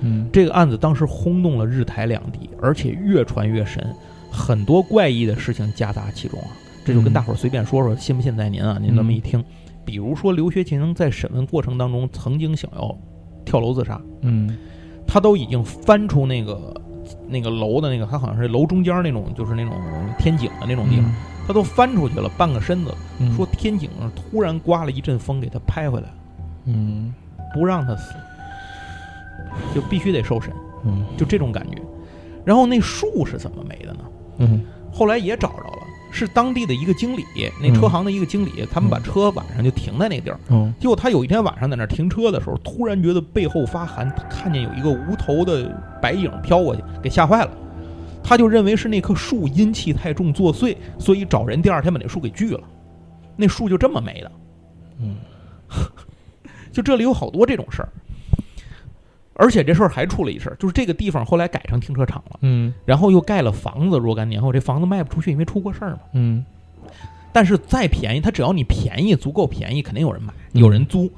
嗯
这个案子当时轰动了日台两地，而且越传越神，很多怪异的事情夹杂其中啊。这就跟
嗯
大伙儿随便说说，信不信在您啊。您这么一听，比如说刘学勤在审问过程当中曾经想要跳楼自杀，
嗯
他都已经翻出那个那个楼的那个，他好像是楼中间那种，就是那种天井的那种地方，他都翻出去了半个身子，
嗯。
说天井上突然刮了一阵风，给他拍回来了，
嗯。
不让他死，就必须得受审，
嗯。
就这种感觉。然后那树是怎么没的呢？
嗯。
后来也找着了，是当地的一个经理，那车行的一个经理，他们把车晚上就停在那个地儿。
嗯
结果他有一天晚上在那儿停车的时候，突然觉得背后发寒，看见有一个无头的白影飘过去，给吓坏了。他就认为是那棵树阴气太重作祟，所以找人第二天把那树给锯了。那树就这么没的。
嗯，
就这里有好多这种事儿。而且这事儿还出了一事儿，就是这个地方后来改成停车场了，
嗯
然后又盖了房子。若干年后，这房子卖不出去，因为出过事儿嘛。
嗯
但是再便宜，它只要你便宜，足够便宜，肯定有人买，
嗯
有人租。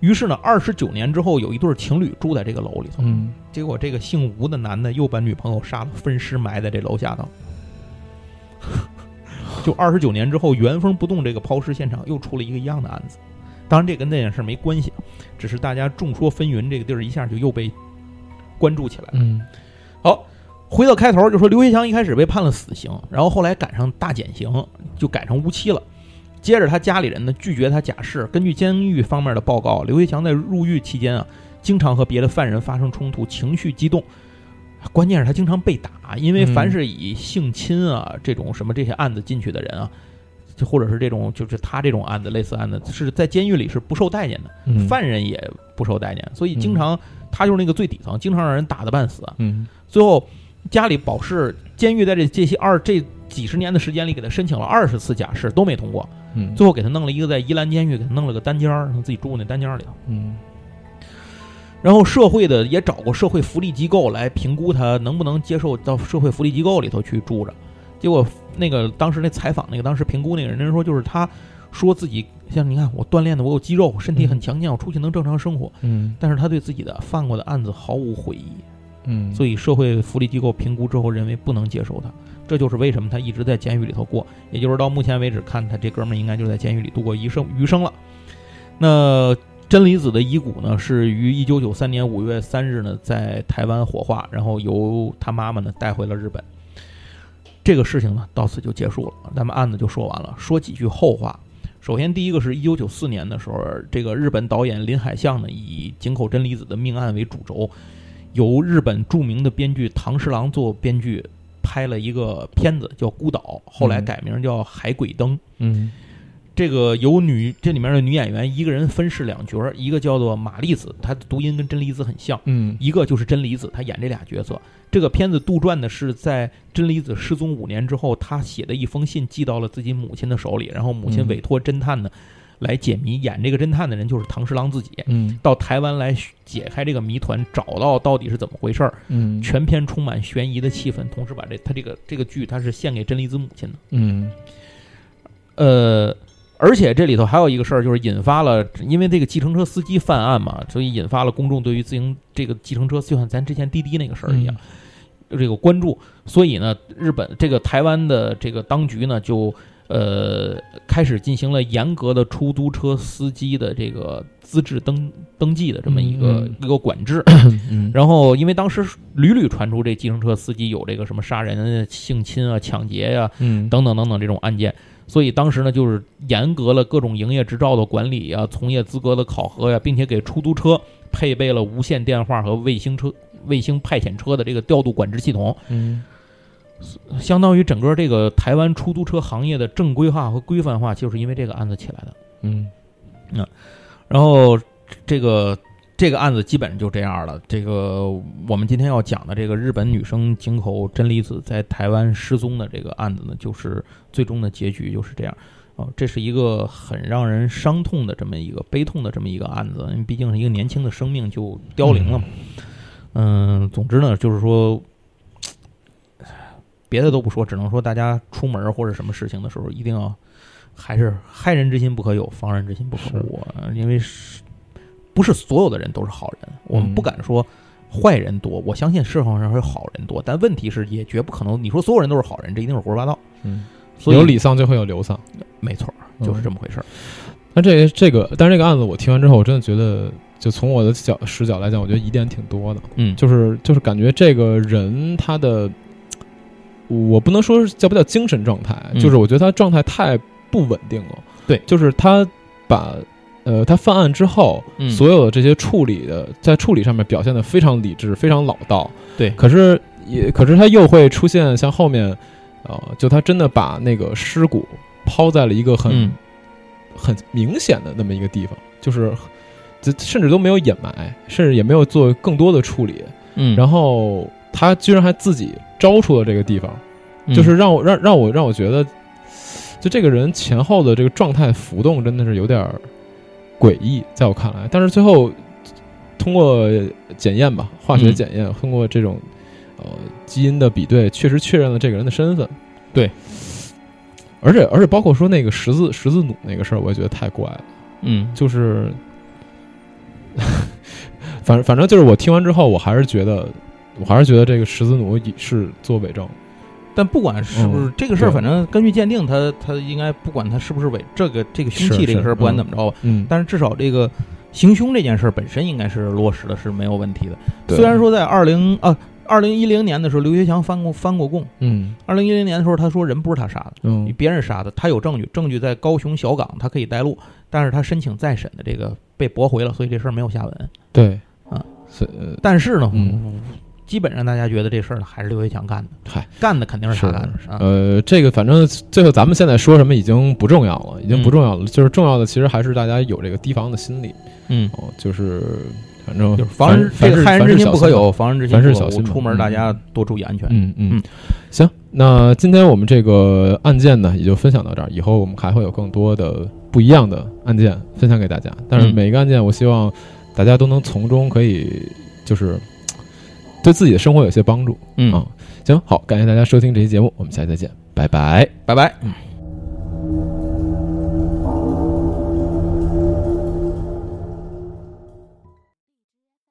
于是呢，二十九年之后，有一对情侣住在这个楼里头。
嗯
结果这个姓吴的男的又把女朋友杀了，分尸埋在这楼下头。就二十九年之后，原封不动这个抛尸现场又出了一个一样的案子。当然，这跟那件事没关系，只是大家众说纷纭，这个地儿一下就又被关注起来了。
嗯
好，回到开头就说刘学强一开始被判了死刑，然后后来赶上大减刑，就改成无期了。接着他家里人呢拒绝他假释。根据监狱方面的报告，刘学强在入狱期间啊，经常和别的犯人发生冲突，情绪激动。关键是他经常被打，因为凡是以性侵啊、这种什么这些案子进去的人啊，就或者是这种就是他这种案子类似案子，是在监狱里是不受待见的，
嗯
犯人也不受待见，所以经常他就是那个最底层，经常让人打的半死。
嗯。
最后家里保释，监狱在这这些二这几十年的时间里，给他申请了二十次假释都没通过，
嗯。
最后给他弄了一个在宜兰监狱给他弄了个单间儿，让他自己住那单间儿里头。
嗯。
然后社会的也找过社会福利机构来评估他能不能接受到社会福利机构里头去住着，结果那个当时那采访那个当时评估那个人，人说就是他说自己像你看我锻炼的我有肌肉，身体很强健，我出去能正常生活，
嗯。
但是他对自己的犯过的案子毫无悔意，
嗯，
所以社会福利机构评估之后认为不能接受他，这就是为什么他一直在监狱里头过，也就是到目前为止看他这哥们儿应该就在监狱里度过余生余生了。那真理子的遗骨呢，是于一九九三年五月三日呢在台湾火化，然后由他妈妈呢带回了日本。这个事情呢到此就结束了，咱们案子就说完了。说几句后话。首先，第一个是一九九四年的时候，这个日本导演林海象呢以井口真理子的命案为主轴，由日本著名的编剧唐十郎做编剧，拍了一个片子叫《孤岛》，后来改名叫《海鬼灯》。
嗯
这个有女这里面的女演员一个人分饰两角儿，一个叫做马丽子，她的读音跟真离子很像，
嗯
一个就是真离子，她演这俩角色。这个片子杜撰的是在真离子失踪五年之后，她写的一封信寄到了自己母亲的手里，然后母亲
嗯
委托侦探呢来解谜，演这个侦探的人就是唐十郎自己。
嗯
到台湾来解开这个谜团，找到到底是怎么回事儿。
嗯
全片充满悬疑的气氛，同时把这他这个这个剧它是献给真理子母亲的。
嗯
呃，而且这里头还有一个事儿，就是引发了因为这个计程车司机犯案嘛，所以引发了公众对于自行这个计程车，就像咱之前滴滴那个事儿一样，这个关注。所以呢，日本这个台湾的这个当局呢，就呃开始进行了严格的出租车司机的这个资质登登记的这么一个、
嗯
一个管制。
嗯
然后，因为当时屡屡传出这计程车司机有这个什么杀人、性侵啊、抢劫呀、
嗯
等等等等这种案件，所以当时呢就是严格了各种营业执照的管理啊、从业资格的考核呀、并且给出租车配备了无线电话和卫星车、卫星派遣车的这个调度管制系统，
嗯。
相当于整个这个台湾出租车行业的正规化和规范化，就是因为这个案子起来的。
嗯。
然后这个这个案子基本就这样了。这个我们今天要讲的这个日本女生井口真理子在台湾失踪的这个案子呢，就是最终的结局就是这样。哦，这是一个很让人伤痛的这么一个悲痛的这么一个案子，因为毕竟是一个年轻的生命就凋零了嘛。嗯，总之呢，就是说，别的都不说，只能说大家出门或者什么事情的时候，一定要还是害人之心不可有，防人之心不可无啊。因为是不是所有的人都是好人，我们
嗯
不敢说坏人多，我相信世界上会有好人多，但问题是也绝不可能。你说所有人都是好人，这一定是胡说八道。
嗯，
所以
有李丧就会有刘丧。
没错，就是这么回事儿。
那这这个，但是这个案子我听完之后，我真的觉得，就从我的角视角来讲，我觉得疑点挺多的。
嗯，
就是就是感觉这个人他的，我不能说是叫不叫精神状态，
嗯
就是我觉得他状态太不稳定了。
对
就是他把呃他犯案之后，
嗯。
所有的这些处理的在处理上面表现的非常理智，非常老道。
对。
可是也可是他又会出现像后面，呃，就他真的把那个尸骨抛在了一个很、
嗯。
很明显的那么一个地方，就是这甚至都没有掩埋，甚至也没有做更多的处理。
嗯，
然后他居然还自己招出了这个地方，
嗯。
就是让我让让我让我觉得，就这个人前后的这个状态浮动真的是有点儿诡异，在我看来。但是最后通过检验吧，化学
嗯
检验，通过这种呃基因的比对，确实确认了这个人的身份。
对，
而且而且包括说那个十字十字弩那个事儿，我也觉得太怪了。
嗯
就是，反正反正就是我听完之后，我还是觉得，我还是觉得这个十字弩是做伪证。
但不管是不是
嗯
这个事儿，反正根据鉴定，他他应该不管他是不是伪这个这个凶器这个事儿，不管怎么着吧，
嗯，
但是至少这个行凶这件事儿本身应该是落实的是没有问题的。虽然说在二零啊二零一零年的时候，刘学强翻过翻过供。
嗯。
二零一零年的时候，他说人不是他杀的，
嗯。
别人杀的，他有证据，证据在高雄小港，他可以带路，但是他申请再审的这个被驳回了，所以这事儿没有下文。
对。
啊，
是呃。
但是呢，
嗯
基本上大家觉得这事儿呢还是刘伟强干的，
嗨，
干的肯定是他干的啊。
呃，这个反正最后咱们现在说什么已经不重要了，已经不
嗯
重要了。就是重要的其实还是大家有这个提防的心理
嗯，
哦，就是反正
就是防人这个害人之心不可。有，防人之心
凡事。小心
出门大家多注意安全。
嗯嗯
嗯，
行，那今天我们这个案件呢，也就分享到这儿。以后我们还会有更多的不一样的案件分享给大家。但是
嗯
每一个案件，我希望大家都能从中可以就是对自己的生活有些帮助
嗯。
行好感谢大家收听这期节目我们下期再见拜拜。
拜拜。